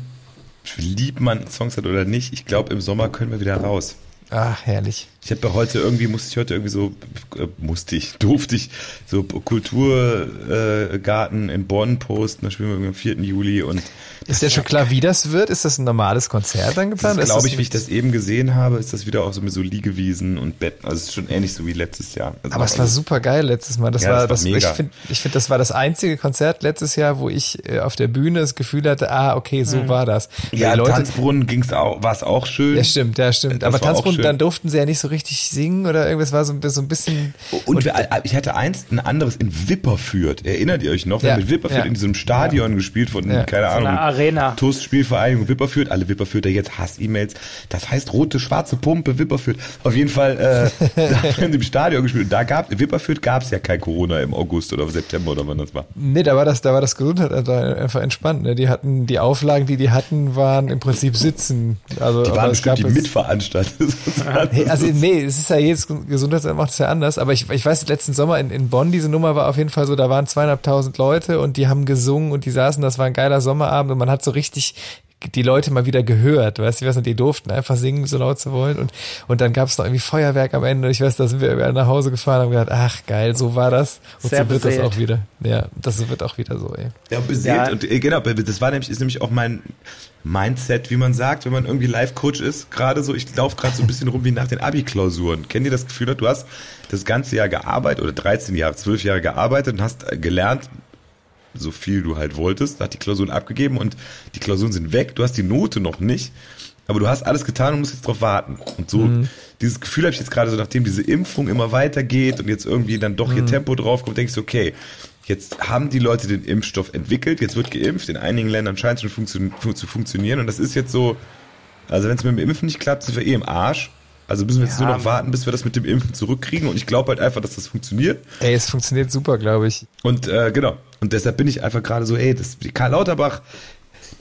lieb man Songs hat oder nicht, ich glaube, im Sommer können wir wieder raus. Ach, herrlich. Ich habe heute irgendwie, musste ich heute irgendwie so, äh, musste ich, durfte ich, so Kulturgarten äh, in Bonn posten, da spielen wir am 4. Juli und. Ist ja schon klar, wie das wird? Ist das ein normales Konzert dann geplant? Glaube ich, wie ich das eben gesehen habe, ist das wieder auch so mit so Liegewiesen und Betten. Also es ist schon ähnlich so wie letztes Jahr. Also Aber es war super geil letztes Mal. Das ja, war, das, war das ich finde, ich finde, das war das einzige Konzert letztes Jahr, wo ich äh, auf der Bühne das Gefühl hatte, ah, okay, so mhm. war das. Ja, Leute, Tanzbrunnen ging's auch, war es auch schön. Ja, stimmt, ja, stimmt. Das Aber Tanzbrunnen, dann durften sie ja nicht so richtig singen oder irgendwas war so, so ein bisschen. Und, und ich hatte eins, ein anderes in Wipperfürth. Erinnert ihr euch noch? Wir ja, haben mit Wipperfürth ja. in diesem Stadion ja. gespielt von, keine Ahnung. Arena. TUS Spielvereinigung Wipperfürth. Alle Wipperfürther jetzt Hass-E-Mails. Das heißt rote, schwarze Pumpe Wipperfürth. Auf jeden Fall, äh, da haben wir im Stadion gespielt. Da gab, Wipperfürth gab es ja kein Corona im August oder September oder wann das war. Nee, da war das, da war das Gesundheit einfach entspannt. Ne? Die hatten, die Auflagen, die die hatten, waren im Prinzip sitzen. Also, die waren bestimmt die Mitveranstalter. also, nee, es ist ja jedes Gesundheitsamt macht es ja anders, aber ich, ich weiß, letzten Sommer in, in Bonn, diese Nummer war auf jeden Fall so, da waren zweieinhalbtausend Leute und die haben gesungen und die saßen, das war ein geiler Sommerabend und man hat so richtig die Leute mal wieder gehört, weißt du, ich weiß nicht, die durften einfach singen, so laut zu wollen und, und dann gab es noch irgendwie Feuerwerk am Ende und ich weiß, da sind wir nach Hause gefahren und haben gedacht, ach geil, so war das und Sehr so wird beseelt. das auch wieder. Ja, das wird auch wieder so, ey. Ja, beseelt ja. und äh, genau, das war nämlich, ist nämlich auch mein Mindset, wie man sagt, wenn man irgendwie Live-Coach ist, gerade so, ich laufe gerade so ein bisschen rum wie nach den Abi-Klausuren. Kennt ihr das Gefühl, du hast das ganze Jahr gearbeitet oder 13 Jahre, 12 Jahre gearbeitet und hast gelernt, so viel du halt wolltest, hat die Klausuren abgegeben und die Klausuren sind weg, du hast die Note noch nicht, aber du hast alles getan und musst jetzt drauf warten. Und so, mhm. dieses Gefühl habe ich jetzt gerade so, nachdem diese Impfung immer weitergeht und jetzt irgendwie dann doch hier mhm. Tempo draufkommt, denke ich so, okay, jetzt haben die Leute den Impfstoff entwickelt, jetzt wird geimpft, in einigen Ländern scheint es schon funktio zu funktionieren und das ist jetzt so, also wenn es mit dem Impfen nicht klappt, sind wir eh im Arsch. Also müssen wir jetzt ja, nur noch warten, bis wir das mit dem Impfen zurückkriegen. Und ich glaube halt einfach, dass das funktioniert. Ey, es funktioniert super, glaube ich. Und äh, genau. Und deshalb bin ich einfach gerade so, ey, das, Karl Lauterbach,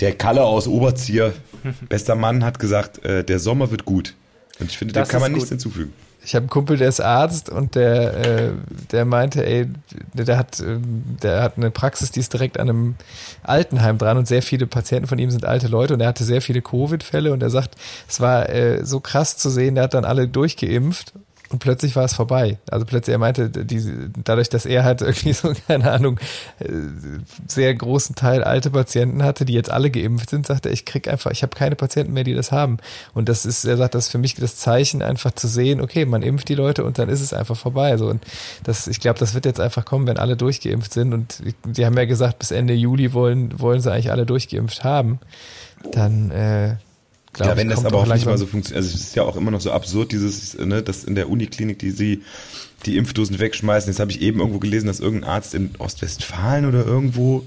der Kalle aus Oberzieher, bester Mann, hat gesagt, äh, der Sommer wird gut. Und ich finde, da kann man gut. nichts hinzufügen. Ich habe einen Kumpel, der ist Arzt und der, äh, der meinte, ey, der hat, ähm, der hat eine Praxis, die ist direkt an einem Altenheim dran und sehr viele Patienten von ihm sind alte Leute und er hatte sehr viele Covid-Fälle und er sagt, es war äh, so krass zu sehen, der hat dann alle durchgeimpft und plötzlich war es vorbei. Also plötzlich, er meinte, die, dadurch, dass er halt irgendwie so, keine Ahnung, äh, sehr großen Teil alte Patienten hatte, die jetzt alle geimpft sind, sagte er, ich krieg einfach, ich habe keine Patienten mehr, die das haben. Und das ist, er sagt, das ist für mich das Zeichen, einfach zu sehen, okay, man impft die Leute und dann ist es einfach vorbei. So, und das, ich glaube, das wird jetzt einfach kommen, wenn alle durchgeimpft sind. Und die haben ja gesagt, bis Ende Juli wollen, wollen sie eigentlich alle durchgeimpft haben. Dann, äh, glaube Ja, wenn das aber auch nicht mal so funktioniert. Also es ist ja auch immer noch so absurd, dieses, ne, dass in der Uniklinik, die sie die Impfdosen wegschmeißen. Jetzt habe ich eben irgendwo gelesen, dass irgendein Arzt in Ostwestfalen oder irgendwo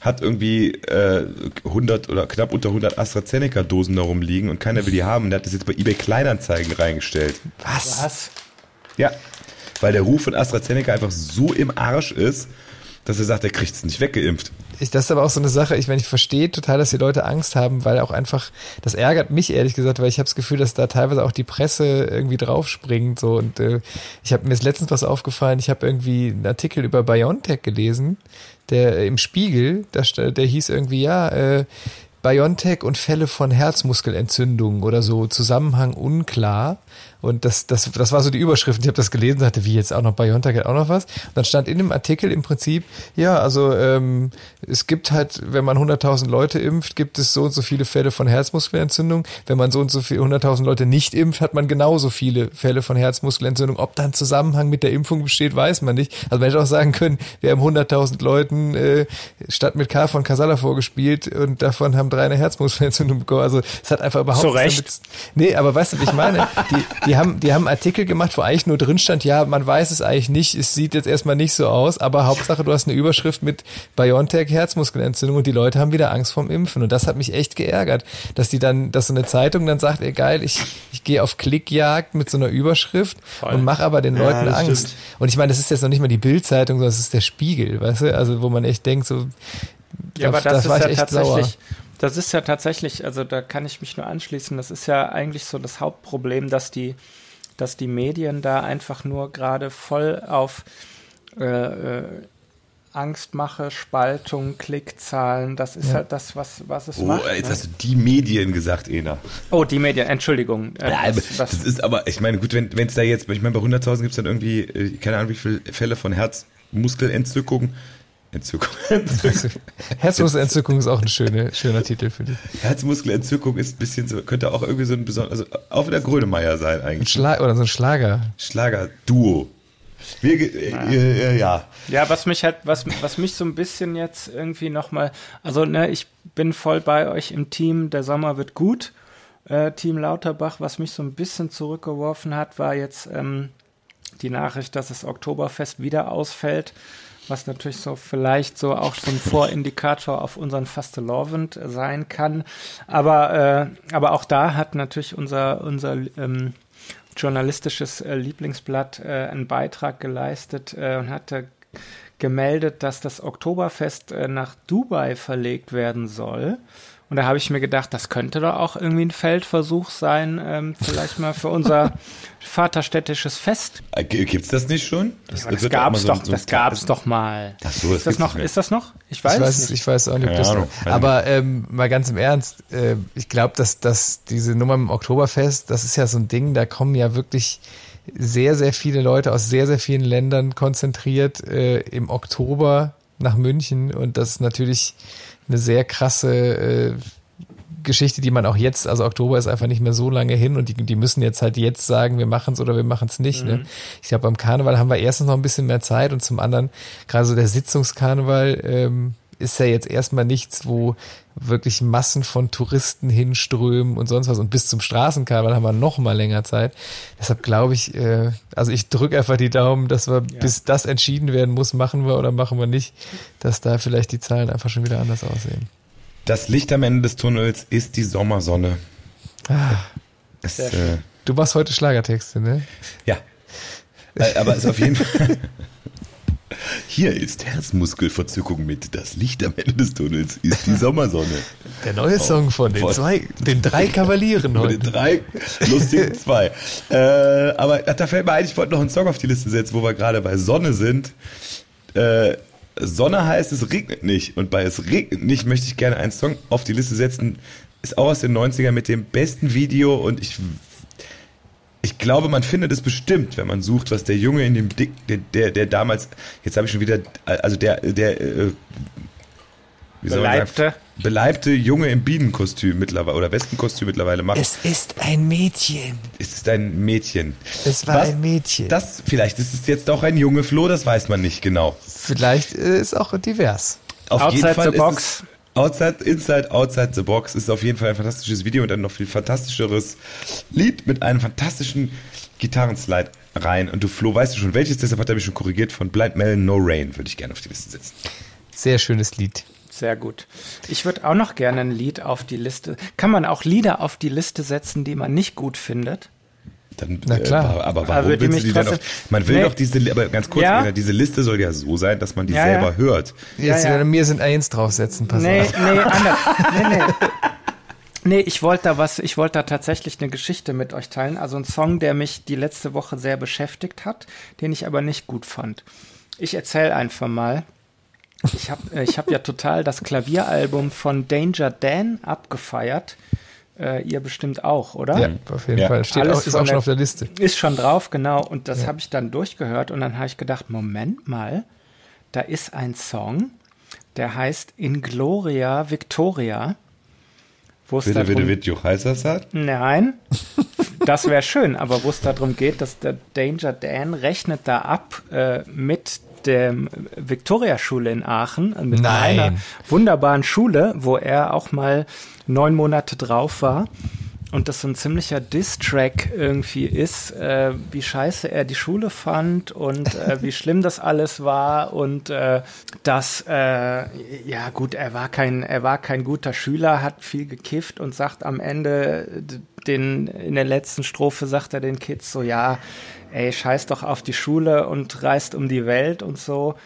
hat irgendwie äh, 100 oder knapp unter 100 AstraZeneca-Dosen da rumliegen und keiner will die haben. Und der hat das jetzt bei eBay Kleinanzeigen reingestellt. Was? Was? Ja, weil der Ruf von AstraZeneca einfach so im Arsch ist, dass er sagt, er kriegt es nicht weggeimpft. Ich, das ist aber auch so eine Sache, ich meine, ich verstehe total, dass die Leute Angst haben, weil auch einfach, das ärgert mich ehrlich gesagt, weil ich habe das Gefühl, dass da teilweise auch die Presse irgendwie draufspringt so und äh, ich habe mir ist letztens was aufgefallen, ich habe irgendwie einen Artikel über BioNTech gelesen, der äh, im Spiegel, sta- der hieß irgendwie, ja, äh, BioNTech und Fälle von Herzmuskelentzündungen oder so, Zusammenhang unklar. Und das, das, das war so die Überschrift. Ich habe das gelesen, dachte, wie jetzt auch noch BioNTech hat auch noch was. Und dann stand in dem Artikel im Prinzip, ja, also ähm, es gibt halt, wenn man 100.000 Leute impft, gibt es so und so viele Fälle von Herzmuskelentzündung. Wenn man so und so viele 100.000 Leute nicht impft, hat man genauso viele Fälle von Herzmuskelentzündung. Ob da ein Zusammenhang mit der Impfung besteht, weiß man nicht. Also man hätte auch sagen können, wir haben 100.000 Leuten äh, statt mit K von Casala vorgespielt und davon haben drei eine Herzmuskelentzündung bekommen. Also es hat einfach überhaupt Zu Recht. damit- Nee, aber weißt du, wie ich meine? Die, die, haben, die haben Artikel gemacht, wo eigentlich nur drin stand, ja, man weiß es eigentlich nicht, es sieht jetzt erstmal nicht so aus, aber Hauptsache, du hast eine Überschrift mit BioNTech Herzmuskelentzündung und die Leute haben wieder Angst vorm Impfen. Und das hat mich echt geärgert, dass die dann, dass so eine Zeitung dann sagt, ey geil, ich, ich gehe auf Klickjagd mit so einer Überschrift und mache aber den Ja, Leuten das Angst. stimmt. Und ich meine, das ist jetzt noch nicht mal die Bildzeitung, sondern es ist der Spiegel, weißt du? Also wo man echt denkt, so, Ja, aber da- das, war ist ich ja echt sauer. Das ist ja tatsächlich, also da kann ich mich nur anschließen, das ist ja eigentlich so das Hauptproblem, dass die, dass die Medien da einfach nur gerade voll auf äh, äh, Angstmache, Spaltung, Klickzahlen, das ist Ja. halt das, was, was es Oh, macht. jetzt ne? hast du die Medien gesagt, Ena. Oh, die Medien, Entschuldigung. Äh, Ja, aber das, das, das ist aber, ich meine, gut, wenn es da jetzt, ich meine, bei 100.000 gibt es dann irgendwie, äh, keine Ahnung, wie viele Fälle von Herzmuskelentzückung. Entzückung. Herzmuskelentzündung ist auch ein schöne, schöner Titel für dich. Herzmuskelentzückung ist ein bisschen so, könnte auch irgendwie so ein besonderes, also auch wieder Grönemeyer sein Ein eigentlich. Schlag oder so ein Schlager. Schlager-Duo. Wir, ge- äh, äh, ja. Ja, was mich halt, was, was mich so ein bisschen jetzt irgendwie nochmal, also ne, ich bin voll bei euch im Team, der Sommer wird gut. Äh, Team Lauterbach, was mich so ein bisschen zurückgeworfen hat, war jetzt ähm, die Nachricht, dass das Oktoberfest wieder ausfällt, was natürlich so vielleicht so auch so ein Vorindikator auf unseren Fastelovend sein kann. Aber, äh, aber auch da hat natürlich unser, unser ähm, journalistisches äh, Lieblingsblatt äh, einen Beitrag geleistet äh, und hatte gemeldet, dass das Oktoberfest äh, nach Dubai verlegt werden soll. Und da habe ich mir gedacht, das könnte doch auch irgendwie ein Feldversuch sein, ähm, vielleicht mal für unser vaterstädtisches Fest. Äh, Gibt's das nicht schon? Das, Aber das gab's so- doch, so- das gab's doch mal. Ach so, das ist das noch? Ist das noch? Ich weiß, ich weiß, es nicht. ich weiß auch nicht, ob Keine das Ahnung. Aber ähm, mal ganz im Ernst, äh, ich glaube, dass, dass diese Nummer im Oktoberfest, das ist ja so ein Ding, da kommen ja wirklich sehr, sehr viele Leute aus sehr, sehr vielen Ländern konzentriert äh, im Oktober nach München und das ist natürlich eine sehr krasse äh, Geschichte, die man auch jetzt, also Oktober ist einfach nicht mehr so lange hin und die, die müssen jetzt halt jetzt sagen, wir machen es oder wir machen es nicht. Ne? Ich glaube, beim Karneval haben wir erstens noch ein bisschen mehr Zeit und zum anderen, gerade so der Sitzungskarneval ähm, ist ja jetzt erstmal nichts, wo wirklich Massen von Touristen hinströmen und sonst was. Und bis zum Straßenkarneval haben wir noch mal länger Zeit. Deshalb glaube ich, äh, also ich drücke einfach die Daumen, dass wir, bis das entschieden werden muss, machen wir oder machen wir nicht, dass da vielleicht die Zahlen einfach schon wieder anders aussehen. Das Licht am Ende des Tunnels ist die Sommersonne. Es, Sehr äh, Du machst heute Schlagertexte, ne? ja. Äh, aber es ist auf jeden Fall. Hier ist Herzmuskelverzückung mit Das Licht am Ende des Tunnels ist die Sommersonne. Der neue Song von den zwei, den drei Kavalieren Von den heute. drei lustigen zwei. Äh, aber da fällt mir ein, ich wollte noch einen Song auf die Liste setzen, wo wir gerade bei Sonne sind. Äh, Sonne heißt, es regnet nicht. Und bei Es regnet nicht möchte ich gerne einen Song auf die Liste setzen. Ist auch aus den 90ern mit dem besten Video und ich ich glaube, man findet es bestimmt, wenn man sucht, was der Junge in dem Dick, der, der, der damals, jetzt habe ich schon wieder, also der, der, äh, wie soll man sagen, Beleibte. beleibte Junge im Bienenkostüm mittlerweile oder Wespenkostüm mittlerweile macht. Es ist ein Mädchen. Es ist ein Mädchen. Es war Was? ein Mädchen. Das, vielleicht ist es jetzt auch ein Junge Flo, das weiß man nicht genau. Vielleicht äh, ist auch divers. Auf Outside jeden Fall the ist box. Outside, Inside, Outside the Box ist auf jeden Fall ein fantastisches Video und dann noch viel fantastischeres Lied mit einem fantastischen Gitarrenslide rein. Und du, Flo, weißt du schon, welches? Deshalb hat er mich schon korrigiert. Von Blind Melon No Rain würde ich gerne auf die Liste setzen. Sehr schönes Lied. Sehr gut. Ich würde auch noch gerne ein Lied auf die Liste. Kann man auch Lieder auf die Liste setzen, die man nicht gut findet? Dann, Na klar. Äh, aber warum aber willst du die denn auf, Man will nee. doch diese, aber ganz kurz, ja? diese Liste soll ja so sein, dass man die ja, selber ja. hört. Jetzt ja, ja. mir sind eins draufsetzen, pass nee, auf. Nee, anders. nee, nee. Nee, ich wollte da was, ich wollte da tatsächlich eine Geschichte mit euch teilen. Also ein Song, der mich die letzte Woche sehr beschäftigt hat, den ich aber nicht gut fand. Ich erzähle einfach mal. Ich habe äh, ich hab ja total das Klavieralbum von Danger Dan abgefeiert. Äh, ihr bestimmt auch, oder? Ja, auf jeden ja. Fall. Steht auch, ist auch schon auf der Liste. Ist schon drauf, genau. Und das ja. habe ich dann durchgehört und dann habe ich gedacht, Moment mal, da ist ein Song, der heißt In Gloria Victoria. Wo es bitte, darum, bitte, bitte, hat? Nein, das wäre schön, aber wo es darum geht, dass der Danger Dan rechnet da ab äh, mit der Viktoria-Schule in Aachen, mit Nein. einer wunderbaren Schule, wo er auch mal neun Monate drauf war und das so ein ziemlicher Diss-Track irgendwie ist, äh, wie scheiße er die Schule fand und äh, wie schlimm das alles war und äh, dass äh, ja gut, er war kein er war kein guter Schüler, hat viel gekifft und sagt am Ende den in der letzten Strophe sagt er den Kids so ja, ey, scheiß doch auf die Schule und reist um die Welt und so.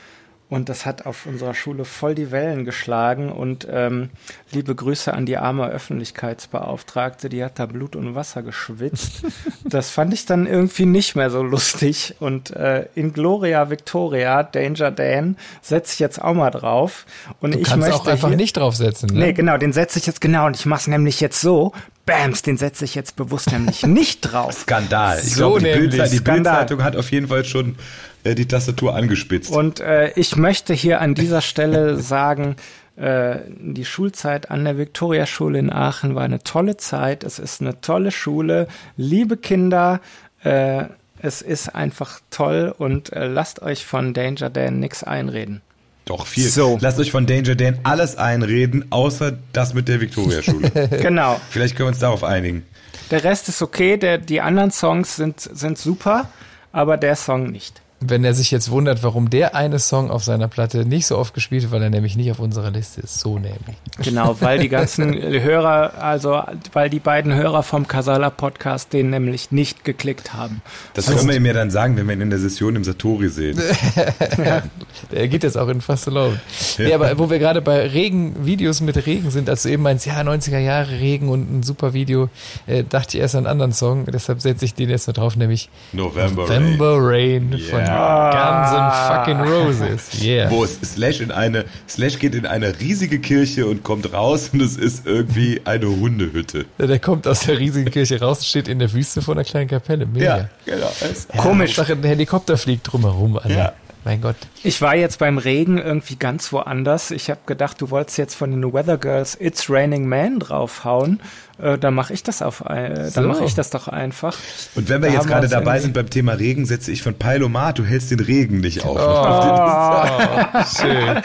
Und das hat auf unserer Schule voll die Wellen geschlagen. Und ähm, liebe Grüße an die arme Öffentlichkeitsbeauftragte, die hat da Blut und Wasser geschwitzt. das fand ich dann irgendwie nicht mehr so lustig. Und äh, in Gloria Victoria, Danger Dan, setze ich jetzt auch mal drauf. Und du ich kannst möchte auch einfach hier, nicht draufsetzen. Ne? Nee, genau, den setze ich jetzt genau. Und ich mache es nämlich jetzt so. Bams, den setze ich jetzt bewusst nämlich nicht drauf. Skandal. Ich so glaube, die Bildzeitung Bild hat auf jeden Fall schon die Tastatur angespitzt. Und äh, ich möchte hier an dieser Stelle sagen, äh, die Schulzeit an der Viktoriaschule in Aachen war eine tolle Zeit. Es ist eine tolle Schule. Liebe Kinder, äh, es ist einfach toll und äh, lasst euch von Danger Dan nichts einreden. Doch, viel. So. Lasst euch von Danger Dan alles einreden, außer das mit der Viktoriaschule. genau. Vielleicht können wir uns darauf einigen. Der Rest ist okay, der, die anderen Songs sind, sind super, aber der Song nicht. Wenn er sich jetzt wundert, warum der eine Song auf seiner Platte nicht so oft gespielt wird, weil er nämlich nicht auf unserer Liste ist. So nämlich. Genau, weil die ganzen Hörer, also weil die beiden Hörer vom Casala Podcast den nämlich nicht geklickt haben. Das können wir ihm ja dann sagen, wenn wir ihn in der Session im Satori sehen. ja. Er geht jetzt auch in Fast Alone. Ja. Nee, aber wo wir gerade bei Regen-Videos mit Regen sind, als du eben meinst, ja, 90er Jahre Regen und ein super Video, äh, dachte ich erst an einen anderen Song, deshalb setze ich den jetzt noch drauf, nämlich November, November Rain, Rain yeah. von Guns and fucking Roses. Yeah. Wo es Slash in eine, Slash geht in eine riesige Kirche und kommt raus und es ist irgendwie eine Hundehütte. Ja, der kommt aus der riesigen Kirche raus, steht in der Wüste vor einer kleinen Kapelle. Mega. Ja, genau. Ja, Komisch. Sache, ein Helikopter fliegt drumherum. Also. Ja. Mein Gott. Ich war jetzt beim Regen irgendwie ganz woanders. Ich habe gedacht, du wolltest jetzt von den Weather Girls It's Raining Man draufhauen. Äh, dann mache ich das auf, äh, dann mache ich das doch einfach. Und wenn wir da jetzt gerade dabei sind beim Thema Regen, setze ich von Peilomat, du hältst den Regen nicht auf. Oh, schön.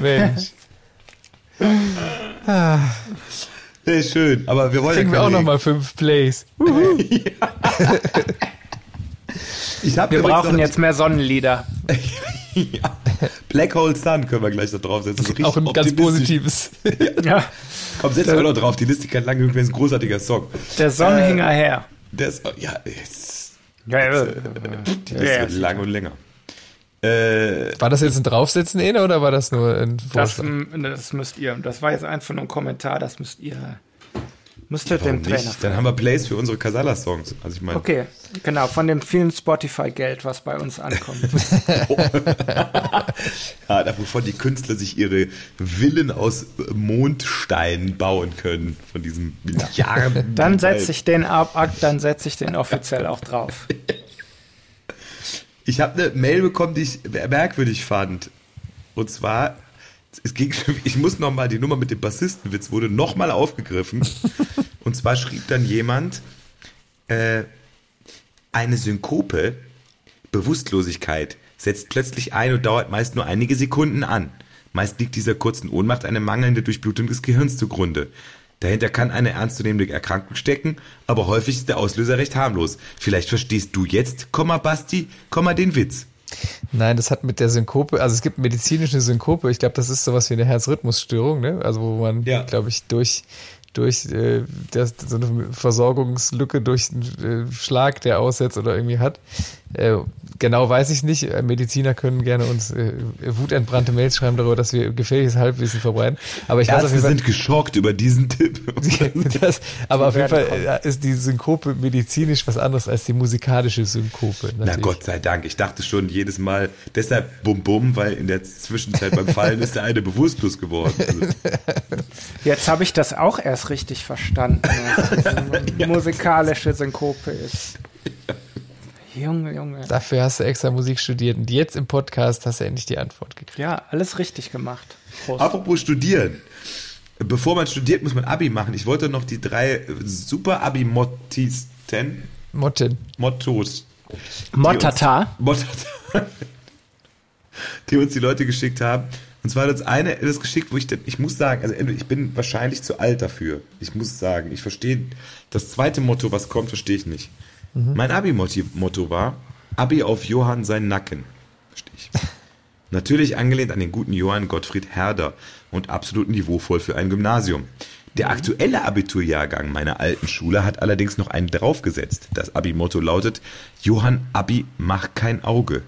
Mensch. Ah. Hey, schön, aber wir wollen Kriegen ja wir auch nochmal fünf Plays. ja. wir brauchen jetzt mehr Sonnenlieder. ja. Black Hole Sun können wir gleich da draufsetzen. Auch ein ganz positives. ja. Komm, setz mal noch drauf. Die Liste kann lange genug, ist ein großartiger Song. Der Sonnenhänger äh, her. Der ist, ja, jetzt, ja, ja, jetzt, äh, die Liste ja, wird lang und länger. Äh, war das jetzt ein Draufsetzen, Ene, oder war das nur ein Vorschlag? Das, das müsst ihr, das war jetzt einfach nur ein Kommentar, das müsst ihr Müsste dem Trainer. Nicht? Dann haben wir Plays für unsere Casala-Songs. Also ich meine. Okay, genau, von dem vielen Spotify-Geld, was bei uns ankommt. ja, wovon die Künstler sich ihre Villen aus Mondstein bauen können, von diesem Milliarden. dann setze ich den ab, dann setze ich den offiziell auch drauf. Ich habe eine Mail bekommen, die ich merkwürdig fand. Und zwar es ging, ich muss nochmal, die Nummer mit dem Bassistenwitz wurde nochmal aufgegriffen. und zwar schrieb dann jemand, äh, eine Synkope, Bewusstlosigkeit, setzt plötzlich ein und dauert meist nur einige Sekunden an. Meist liegt dieser kurzen Ohnmacht eine mangelnde Durchblutung des Gehirns zugrunde. Dahinter kann eine ernstzunehmende Erkrankung stecken, aber häufig ist der Auslöser recht harmlos. Vielleicht verstehst du jetzt, Komma Basti, Komma den Witz. Nein, das hat mit der Synkope, also es gibt medizinische Synkope, ich glaube, das ist sowas wie eine Herzrhythmusstörung, ne? Also wo man, ja. glaube ich, durch durch äh, der, so eine Versorgungslücke durch einen äh, Schlag, der aussetzt oder irgendwie hat. Äh, genau weiß ich nicht. Äh, Mediziner können gerne uns äh, wutentbrannte Mails schreiben darüber, dass wir gefährliches Halbwissen verbreiten. Aber ich Ärzte weiß auf jeden sind geschockt über diesen Tipp. das, aber auf jeden Fall äh, ist die Synkope medizinisch was anderes als die musikalische Synkope. Natürlich. Na Gott sei Dank. Ich dachte schon jedes Mal, deshalb bum bum, weil in der Zwischenzeit beim Fallen ist der eine bewusstlos geworden. Jetzt habe ich das auch erst richtig verstanden, was ja. musikalische Synkope ist. Junge, Junge. Dafür hast du extra Musik studiert und jetzt im Podcast hast du endlich die Antwort gekriegt. Ja, alles richtig gemacht. Prost. Apropos studieren. Bevor man studiert, muss man Abi machen. Ich wollte noch die drei super Abi-Mottisten. Motten. Mottos. Mottata. Mottata. Die uns die Leute geschickt haben. Und zwar das eine, das geschickt, wo ich, ich muss sagen, also ich bin wahrscheinlich zu alt dafür. Ich muss sagen, ich verstehe, das zweite Motto, was kommt, verstehe ich nicht. Mhm. Mein Abi-Motto war, Abi auf Johann sein Nacken. Verstehe ich. Natürlich angelehnt an den guten Johann Gottfried Herder und absolut niveauvoll für ein Gymnasium. Der aktuelle Abiturjahrgang meiner alten Schule hat allerdings noch einen draufgesetzt. Das Abi-Motto lautet, Johann Abi, mach kein Auge.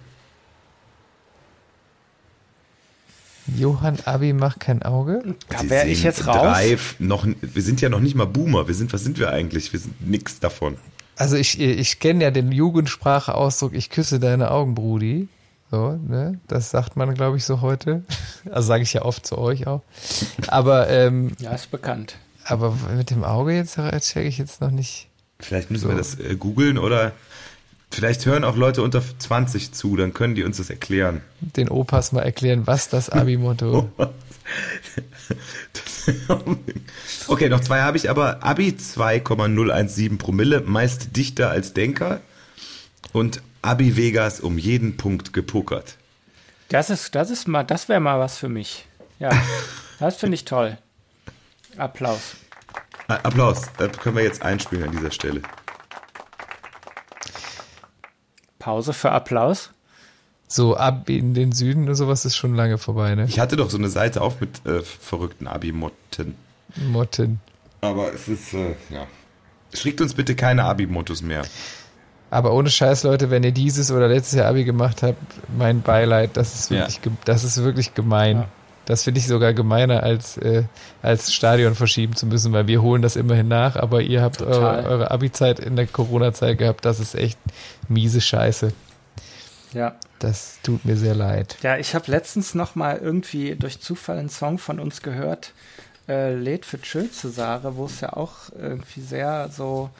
Johann Abi macht kein Auge. Da wäre ich jetzt raus. Noch, wir sind ja noch nicht mal Boomer. Wir sind, was sind wir eigentlich? Wir sind nix davon. Also ich, ich kenne ja den Jugendspracheausdruck, ich küsse deine Augen, Brudi. So, ne? Das sagt man, glaube ich, so heute. Also sage ich ja oft zu euch auch. Aber ähm, ja, ist bekannt. Aber mit dem Auge jetzt checke ich jetzt noch nicht. Vielleicht müssen so. wir das äh, googeln oder Vielleicht hören auch Leute unter 20 zu, dann können die uns das erklären. Den Opas mal erklären, was das Abi-Motto. okay, noch zwei habe ich, aber Abi 2,017 Promille, meist dichter als Denker. Und Abi Vegas um jeden Punkt gepokert. Das ist, das ist mal, das wäre mal was für mich. Ja, das finde ich toll. Applaus. Applaus. Das können wir jetzt einspielen an dieser Stelle. Pause für Applaus. So ab in den Süden oder sowas ist schon lange vorbei, ne? Ich hatte doch so eine Seite auf mit äh, verrückten Abi-Motten. Motten. Aber es ist, äh, ja. Schickt uns bitte keine Abi-Mottos mehr. Aber ohne Scheiß, Leute, wenn ihr dieses oder letztes Jahr Abi gemacht habt, mein Beileid, das ist wirklich, ja. das ist wirklich gemein. Ja. Das finde ich sogar gemeiner, als, äh, als Stadion verschieben zu müssen, weil wir holen das immerhin nach, aber ihr habt eure, eure Abi-Zeit in der Corona-Zeit gehabt. Das ist echt miese Scheiße. Ja. Das tut mir sehr leid. Ja, ich habe letztens noch mal irgendwie durch Zufall einen Song von uns gehört, äh, Lädt für Chill Cesare, wo es ja auch irgendwie sehr so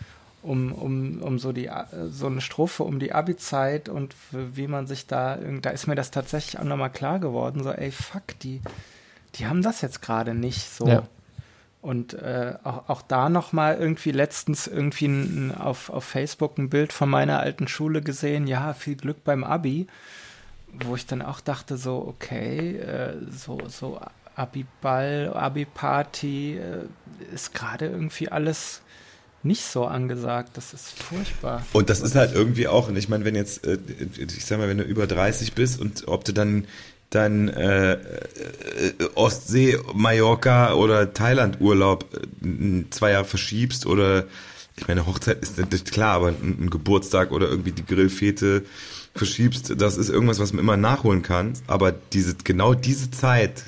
um, um, um so die so eine Strophe um die Abi-Zeit und wie man sich da, da ist mir das tatsächlich auch nochmal klar geworden, so, ey, fuck, die, die haben das jetzt gerade nicht so. Ja. Und äh, auch, auch da nochmal irgendwie letztens irgendwie ein, auf, auf Facebook ein Bild von meiner alten Schule gesehen, ja, viel Glück beim Abi, wo ich dann auch dachte, so, okay, äh, so, so Abi-Ball, Abi-Party, äh, ist gerade irgendwie alles nicht so angesagt. Das ist furchtbar. Und das ist halt irgendwie auch, ich meine, wenn jetzt, äh, ich sag mal, wenn du über 30 bist und ob du dann dann äh, äh, Ostsee, Mallorca oder Thailand Urlaub äh, zwei Jahre verschiebst oder ich meine, Hochzeit ist natürlich klar, aber ein, ein Geburtstag oder irgendwie die Grillfete verschiebst, das ist irgendwas, was man immer nachholen kann. Aber diese, genau diese Zeit,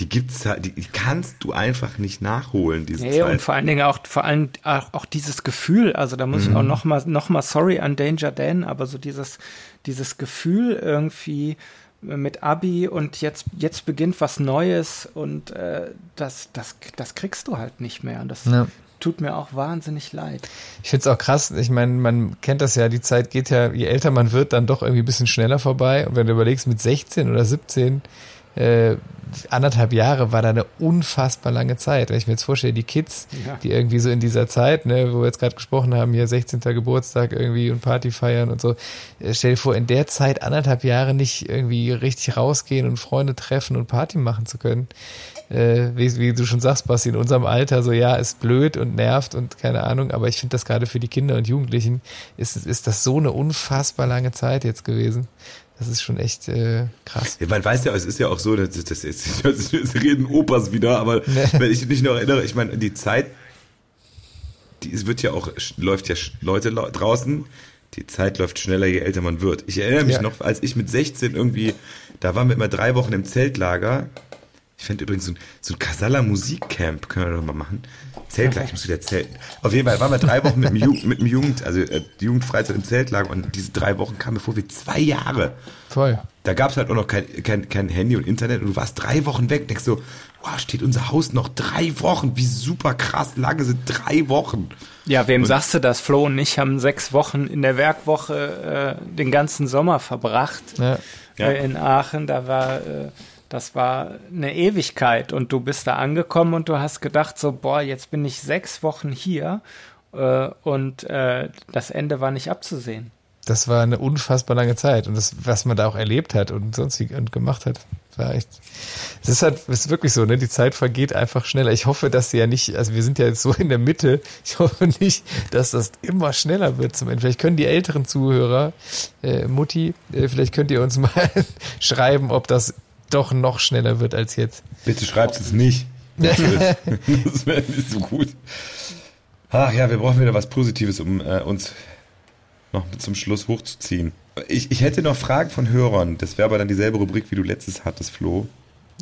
die gibt's die, die kannst du einfach nicht nachholen, diese nee, Zeit. und vor allen Dingen auch, vor allem auch, auch dieses Gefühl, also da muss mhm. ich auch nochmal, noch mal sorry an Danger Dan, aber so dieses, dieses Gefühl irgendwie mit Abi und jetzt, jetzt beginnt was Neues und äh, das, das, das kriegst du halt nicht mehr. Und das ja. tut mir auch wahnsinnig leid. Ich finde es auch krass, ich meine, man kennt das ja, die Zeit geht ja, je älter man wird, dann doch irgendwie ein bisschen schneller vorbei. Und wenn du überlegst, mit 16 oder 17 äh, anderthalb Jahre war da eine unfassbar lange Zeit. Wenn ich mir jetzt vorstelle, die Kids, ja. die irgendwie so in dieser Zeit, ne, wo wir jetzt gerade gesprochen haben, hier 16. Geburtstag irgendwie und Party feiern und so, äh, stell dir vor, in der Zeit anderthalb Jahre nicht irgendwie richtig rausgehen und Freunde treffen und Party machen zu können. Äh, wie, wie, du schon sagst, Basti, in unserem Alter so, ja, ist blöd und nervt und keine Ahnung, aber ich finde das gerade für die Kinder und Jugendlichen ist, ist das so eine unfassbar lange Zeit jetzt gewesen. Das ist schon echt äh, krass. Ja, man weiß ja, es ist ja auch so, dass das, das, das, das reden Opas wieder, aber nee. wenn ich mich noch erinnere, ich meine, die Zeit, die es wird ja auch, läuft ja Leute draußen, die Zeit läuft schneller, je älter man wird. Ich erinnere mich ja. noch, als ich mit 16 irgendwie, da waren wir immer drei Wochen im Zeltlager. Ich fände übrigens so ein, so ein Kasala Musikcamp, können wir doch mal machen. Zeltlager, ich muss wieder zelten. Auf jeden Fall waren wir drei Wochen mit dem, Jugend, mit dem Jugend, also äh, Jugendfreizeit im Zeltlager und diese drei Wochen kamen mir vor wie zwei Jahre. Voll. Da gab es halt auch noch kein, kein, kein Handy und Internet und du warst drei Wochen weg. Denkst so, wow, steht unser Haus noch drei Wochen? Wie super krass lange sind drei Wochen? Ja, wem und, sagst du das? Flo und ich haben sechs Wochen in der Werkwoche äh, den ganzen Sommer verbracht ja. Äh, in Aachen. Da war äh, das war eine Ewigkeit und du bist da angekommen und du hast gedacht so, boah, jetzt bin ich sechs Wochen hier äh, und äh, das Ende war nicht abzusehen. Das war eine unfassbar lange Zeit und das, was man da auch erlebt hat und sonst und gemacht hat, war echt. Es ist halt, ist wirklich so, ne? Die Zeit vergeht einfach schneller. Ich hoffe, dass sie ja nicht, also wir sind ja jetzt so in der Mitte. Ich hoffe nicht, dass das immer schneller wird zum Ende. Vielleicht können die älteren Zuhörer, äh, Mutti, äh, vielleicht könnt ihr uns mal schreiben, ob das doch noch schneller wird als jetzt. Bitte schreibt es nicht. Das wäre nicht so gut. Ach ja, wir brauchen wieder was Positives, um äh, uns noch zum Schluss hochzuziehen. Ich, ich hätte noch Fragen von Hörern. Das wäre aber dann dieselbe Rubrik, wie du letztes hattest, Flo.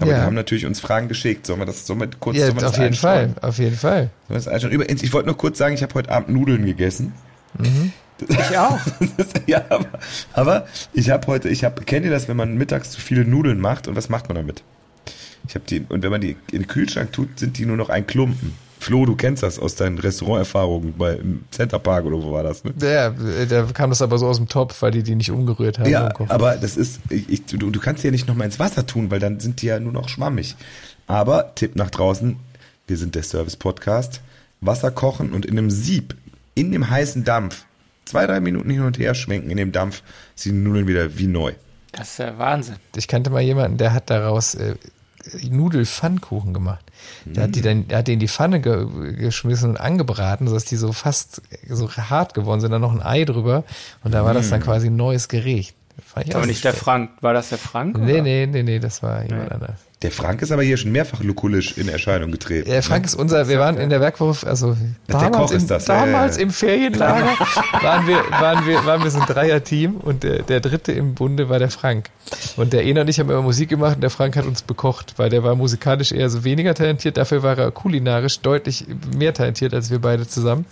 Aber ja. die haben natürlich uns Fragen geschickt. Sollen wir das, sollen wir kurz, ja, auf jeden Fall, auf jeden Fall. Sollen wir das Ich wollte nur kurz sagen, ich habe heute Abend Nudeln gegessen. Mhm. Ich auch. ja, aber, aber ich habe heute, ich habe, kennt ihr das, wenn man mittags zu viele Nudeln macht und was macht man damit? Ich habe die, und wenn man die in den Kühlschrank tut, sind die nur noch ein Klumpen. Flo, du kennst das aus deinen Restauranterfahrungen bei im Centerpark oder wo war das? Ne? Ja, da kam das aber so aus dem Topf, weil die die nicht umgerührt haben. Ja, aber das ist, ich, du, du kannst die ja nicht nochmal ins Wasser tun, weil dann sind die ja nur noch schwammig. Aber Tipp nach draußen, wir sind der Service Podcast, Wasser kochen und in einem Sieb, in dem heißen Dampf zwei, drei Minuten hin und her schwenken in dem Dampf, sind die Nudeln wieder wie neu. Das ist ja Wahnsinn. Ich kannte mal jemanden, der hat daraus äh, Nudelpfannkuchen gemacht. Der hat die dann, der hat die in die Pfanne ge geschmissen und angebraten, sodass die so fast so hart geworden sind, dann noch ein Ei drüber und da war das dann mm. quasi ein neues Gericht. Aber nicht der Frank. War das der Frank? Nee, oder? nee, nee, nee, das war jemand nee. anders. Der Frank ist aber hier schon mehrfach lukulisch in Erscheinung getreten. Der Frank ne? ist unser, wir waren in der Werkwoche, also damals, im, damals ja, ja. im Ferienlager waren wir, waren wir, waren wir so ein Dreier-Team und der, der dritte im Bunde war der Frank. Und der Ena und ich haben immer Musik gemacht und der Frank hat uns bekocht, weil der war musikalisch eher so weniger talentiert, dafür war er kulinarisch deutlich mehr talentiert als wir beide zusammen.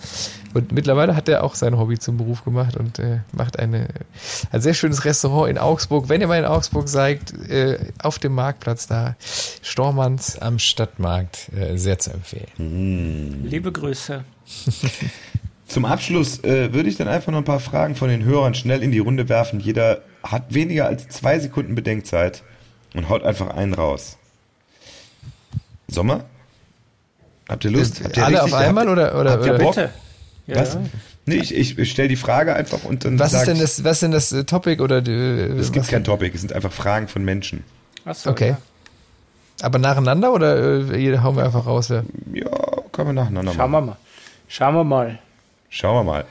Und mittlerweile hat er auch sein Hobby zum Beruf gemacht und äh, macht eine, ein sehr schönes Restaurant in Augsburg. Wenn ihr mal in Augsburg seid, äh, auf dem Marktplatz da, Stormanns am Stadtmarkt, äh, sehr zu empfehlen. Mm. Liebe Grüße. Zum Abschluss äh, würde ich dann einfach noch ein paar Fragen von den Hörern schnell in die Runde werfen. Jeder hat weniger als zwei Sekunden Bedenkzeit und haut einfach einen raus. Sommer? Habt ihr Lust? Habt ihr Alle richtig, auf einmal habt, oder, oder, habt ihr oder? Bitte. Ja. Was? Nee, ich, ich, ich stelle die Frage einfach und dann. Was ist denn das, was ist denn das äh, Topic oder die, Es gibt kein Topic, es sind einfach Fragen von Menschen. Achso. Okay. Ja. Aber nacheinander oder äh, hauen wir einfach raus? Ja, ja können wir nacheinander Schauen machen. wir mal. Schauen wir mal. Schauen wir mal.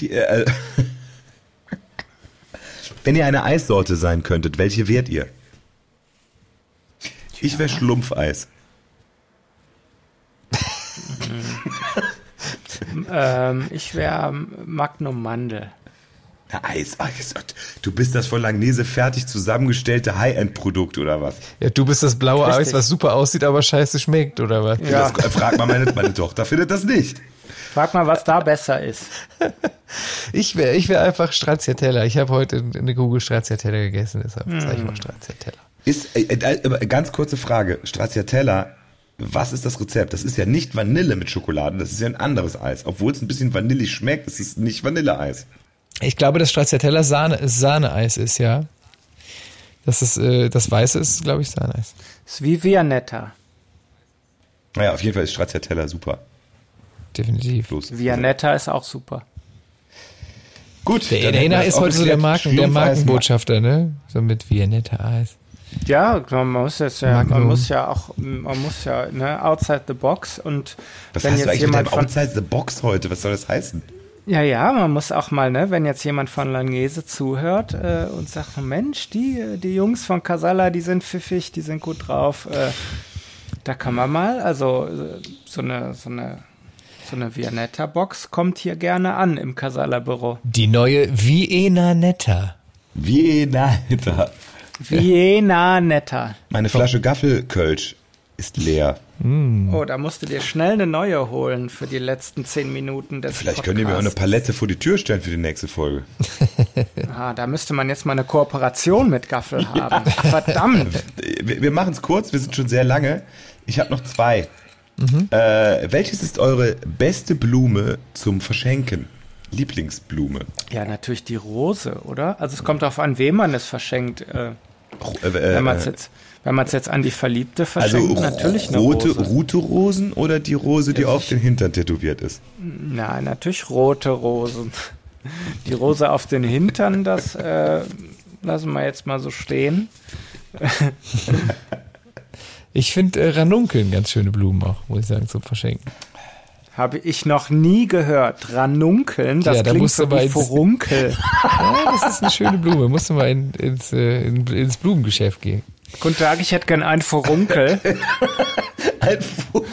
Die, äh, wenn ihr eine Eissorte sein könntet, welche wärt ihr? Ich wäre Schlumpfeis. ähm, ich wäre Magnum Mandel. Eis. du bist das von Langnese fertig zusammengestellte High-End-Produkt oder was? Ja, du bist das blaue Richtig. Eis, was super aussieht, aber scheiße schmeckt oder was? Ja. Das, frag mal meine, meine Tochter, findet das nicht. Frag mal, was da besser ist. ich wäre ich wär einfach Stracciatella. Ich habe heute eine Kugel Stracciatella gegessen, deshalb mm. sage ich mal Stracciatella. Ist, äh, äh, ganz kurze Frage. Stracciatella was ist das Rezept? Das ist ja nicht Vanille mit Schokolade, das ist ja ein anderes Eis. Obwohl es ein bisschen vanillig schmeckt, es ist nicht Vanilleeis. Ich glaube, dass Stracciatella Sahne, Sahneeis ist, ja. Das ist, äh, das Weiße ist, glaube ich, nice. Ist wie Vianetta. Naja, auf jeden Fall ist Stracciatella super. Definitiv. Los. Vianetta ist auch super. Gut. Der Elena ist heute so der. Marken, der Markenbotschafter, ne? So mit Vianetta Eis. Ja, man muss jetzt ja, man muss ja auch, man muss ja, ne, outside the box und Was wenn hast du jetzt eigentlich mit jemand deinem von, Outside the Box heute? Was soll das heißen? Ja, ja, man muss auch mal, ne, wenn jetzt jemand von Langnese zuhört äh, und sagt, Mensch, die, äh, die Jungs von Casala, die sind pfiffig, die sind gut drauf, äh, da kann man mal, also äh, so eine, so eine, so eine Vianetta-Box kommt hier gerne an im Casala-Büro. Die neue Viena Netta. Wie Alter. Viena Netta. Meine Flasche Gaffelkölsch ist leer. Oh, da musst du dir schnell eine neue holen für die letzten zehn Minuten des Vielleicht könnt ihr mir auch eine Podcasts. Palette vor die Tür stellen für die nächste Folge. Ah, da müsste man jetzt mal eine Kooperation mit Gaffel haben. Verdammt. Wir, wir machen es kurz, wir sind schon sehr lange. Ich habe noch zwei. Mhm. Äh, welches ist eure beste Blume zum Verschenken? Lieblingsblume? Ja, natürlich die Rose, oder? Also es kommt darauf an, wem man es verschenkt. Äh, Äh, äh, wenn man es jetzt, wenn man es jetzt an die Verliebte also verschenkt, natürlich eine rote, Rose. rote Rosen oder die Rose, die Ja, auf den Hintern tätowiert ist? Nein, natürlich rote Rosen. Die Rose auf den Hintern, das äh, lassen wir jetzt mal so stehen. Ich finde äh, Ranunkeln ganz schöne Blumen auch, muss ich sagen, zum Verschenken. Habe ich noch nie gehört. Ranunkeln, das Ja, da klingt so wie Furunkel. Ja, das ist eine schöne Blume. Musst du mal in, ins, äh, in, ins Blumengeschäft gehen. Guten Tag, ich hätte gern einen Furunkel. Ein, Fur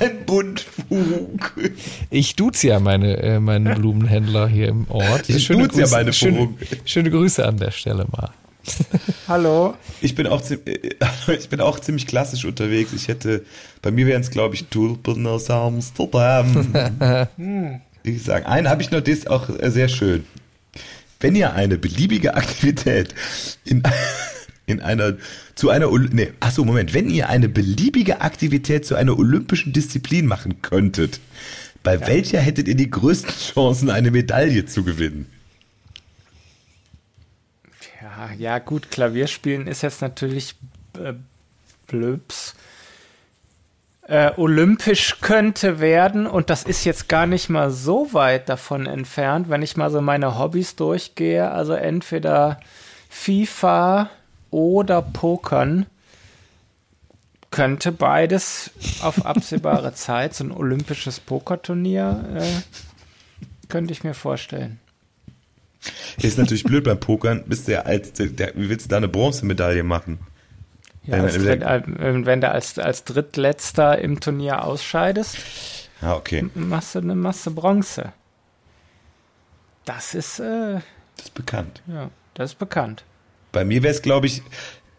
ein Bund Furunkel. Ich duze ja meine, äh, meinen Blumenhändler hier im Ort. Ich duze ja meine schöne, Furunkel. schöne Grüße an der Stelle mal. Hallo. Ich bin auch, äh, ich bin auch ziemlich klassisch unterwegs. Ich hätte, bei mir wären es, glaube ich, Tulpen aus Amsterdam. ich sagen, einen habe ich noch, der ist auch äh, sehr schön. Wenn ihr eine beliebige Aktivität in, in einer, zu einer, Ol- nee, achso, Moment, wenn ihr eine beliebige Aktivität zu einer olympischen Disziplin machen könntet, bei welcher hättet ihr die größten Chancen, eine Medaille zu gewinnen? Ja, ja, gut, Klavierspielen ist jetzt natürlich äh, blöps. Äh, olympisch könnte werden und das ist jetzt gar nicht mal so weit davon entfernt, wenn ich mal so meine Hobbys durchgehe. Also entweder FIFA oder Pokern könnte beides auf absehbare Zeit, so ein olympisches Pokerturnier, äh, könnte ich mir vorstellen. Ist natürlich blöd beim Pokern, bist du ja als, der, wie willst du da eine Bronzemedaille machen? Ja, Wenn als im Dritt, äh, wenn du als, als Drittletzter im Turnier ausscheidest, Ah, okay. machst du eine Masse Bronze. Das ist, äh, Das ist bekannt. ja, das ist bekannt. Bei mir wäre es, glaube ich,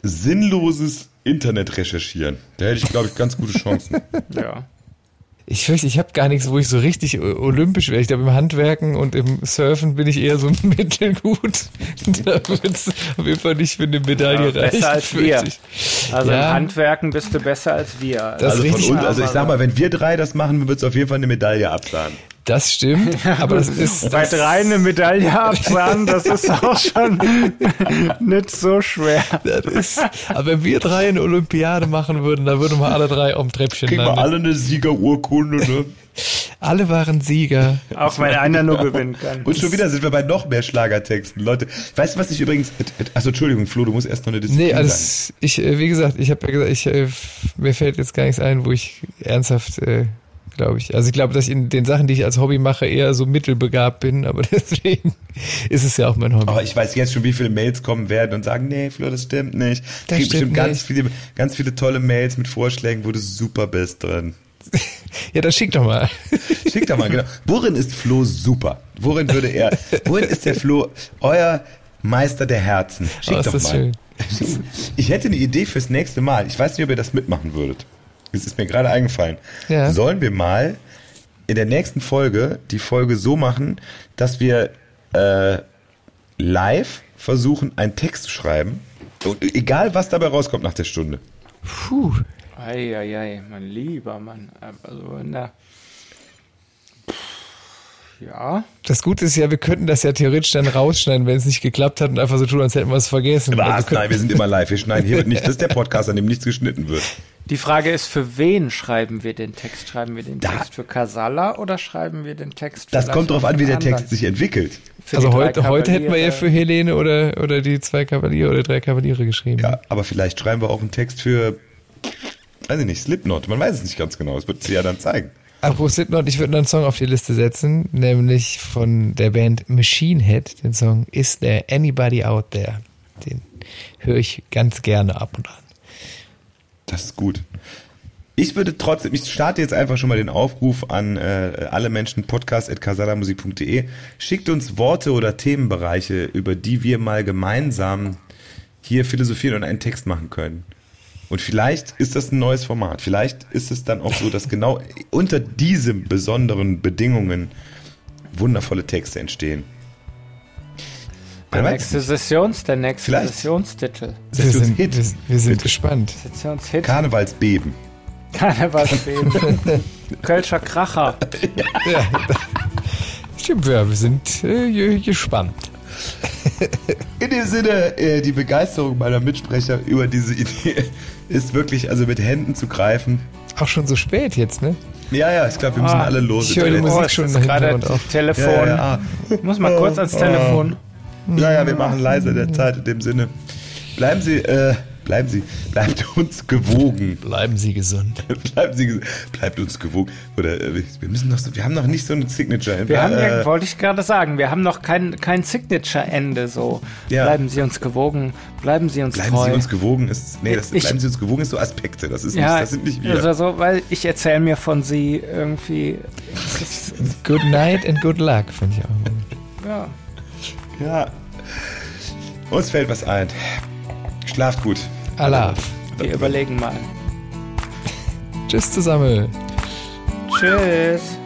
sinnloses Internet recherchieren. Da hätte ich, glaube ich, ganz gute Chancen. Ja. Ich fürchte, ich habe gar nichts, wo ich so richtig olympisch wäre. Ich glaube, im Handwerken und im Surfen bin ich eher so mittelgut. da wird's auf jeden Fall nicht für eine Medaille Ja, besser reichen, als fürchte wir. ich. Also Ja. im Handwerken bist du besser als wir. Das also, ist von richtig, uns, also ich sag mal, wenn wir drei das machen, wird es auf jeden Fall eine Medaille absahen. Das stimmt, aber das ist Bei das, drei eine Medaille absahen, das ist auch schon nicht so schwer. das ist, aber wenn wir drei eine Olympiade machen würden, dann würden wir alle drei am Treppchen Kriegen wir alle eine Siegerurkunde, ne? Alle waren Sieger. Auch wenn einer nur gewinnen kann. Und schon wieder sind wir bei noch mehr Schlagertexten. Leute, weißt du, was ich übrigens, also Entschuldigung, Flo, du musst erst noch eine Disziplin Nee, alles, ich, äh, wie gesagt, ich habe ja gesagt, ich, äh, mir fällt jetzt gar nichts ein, wo ich ernsthaft, äh, glaube ich, also ich glaube, dass ich in den Sachen, die ich als Hobby mache, eher so mittelbegabt bin, aber deswegen ist es ja auch mein Hobby. Aber ich weiß jetzt schon, wie viele Mails kommen werden und sagen, nee, Flo, das stimmt nicht. Das Krieg stimmt bestimmt ganz nicht. viele, ganz viele tolle Mails mit Vorschlägen, wo du super bist drin. ja, dann schick doch mal. Schick doch mal, genau. Worin ist Flo super? Worin würde er, worin ist der Flo euer Meister der Herzen? Schick Oh, ist doch mal. schön. Ich hätte eine Idee fürs nächste Mal. Ich weiß nicht, ob ihr das mitmachen würdet. Es ist mir gerade eingefallen. Ja. Sollen wir mal in der nächsten Folge die Folge so machen, dass wir äh, live versuchen, einen Text zu schreiben. Und egal, was dabei rauskommt nach der Stunde. Puh. Eieiei, mein lieber Mann. Also, na. Ja. Das Gute ist ja, wir könnten das ja theoretisch dann rausschneiden, wenn es nicht geklappt hat und einfach so tun, als hätten wir es vergessen. Was? Also Nein, wir sind immer live. Wir schneiden hier nicht. Das ist der Podcast, an dem nichts geschnitten wird. Die Frage ist, für wen schreiben wir den Text? Schreiben wir den Da- Text für Casalla oder schreiben wir den Text Das vielleicht kommt darauf an, wie für der anderen? Text sich entwickelt. Für also heute, heute hätten wir ja für Helene oder, oder die zwei Kavaliere oder drei Kavaliere geschrieben. Ja, aber vielleicht schreiben wir auch einen Text für, weiß ich nicht, Slipknot. Man weiß es nicht ganz genau. Das wird sie ja dann zeigen. Apropos Slipknot, ich würde noch einen Song auf die Liste setzen, nämlich von der Band Machine Head, den Song Is There Anybody Out There? Den höre ich ganz gerne ab und an. Das ist gut. Ich würde trotzdem, ich starte jetzt einfach schon mal den Aufruf an äh, alle Menschen, podcast.casalamusik.de. Schickt uns Worte oder Themenbereiche, über die wir mal gemeinsam hier philosophieren und einen Text machen können. Und vielleicht ist das ein neues Format. Vielleicht ist es dann auch so, dass genau unter diesen besonderen Bedingungen wundervolle Texte entstehen. Der nächste. Sessions, der nächste Vielleicht. Sessionstitel. Wir sind, Sessionshit. wir, wir sind gespannt. Sessionshit. Karnevalsbeben. Karnevalsbeben. Kölscher Kracher. Ja, stimmt, ja, wir sind äh, ge- gespannt. In dem Sinne, äh, die Begeisterung meiner Mitsprecher über diese Idee ist wirklich, also mit Händen zu greifen. Auch schon so spät jetzt, ne? Ja, ja, ich glaube, wir müssen Ah, alle los. ich höre die. Musik Oh, schon gerade. Telefon. Ja, ja, ja. Ich muss mal kurz ans Oh. Telefon. ja, ja, wir machen leise der Zeit in dem Sinne. Bleiben Sie, äh, bleiben Sie, bleibt uns gewogen. Bleiben Sie gesund. Bleiben Sie, ges- bleibt uns gewogen. Oder äh, wir müssen noch so, wir haben noch nicht so eine Signature. Wir haben ja, äh, wollte ich gerade sagen, wir haben noch kein, kein Signature-Ende so. Ja. Bleiben Sie uns gewogen, bleiben Sie uns Bleiben treu. Sie uns gewogen ist, nee, das, Ich- bleiben Sie uns gewogen ist so Aspekte. Das ist ja, nicht, das sind nicht wir. Also so, weil ich erzähle mir von Sie irgendwie. Good night and good luck, finde ich auch. ja. Ja. Uns fällt was ein. Schlaft gut. Allah. Wir überlegen mal. Tschüss zusammen. Tschüss.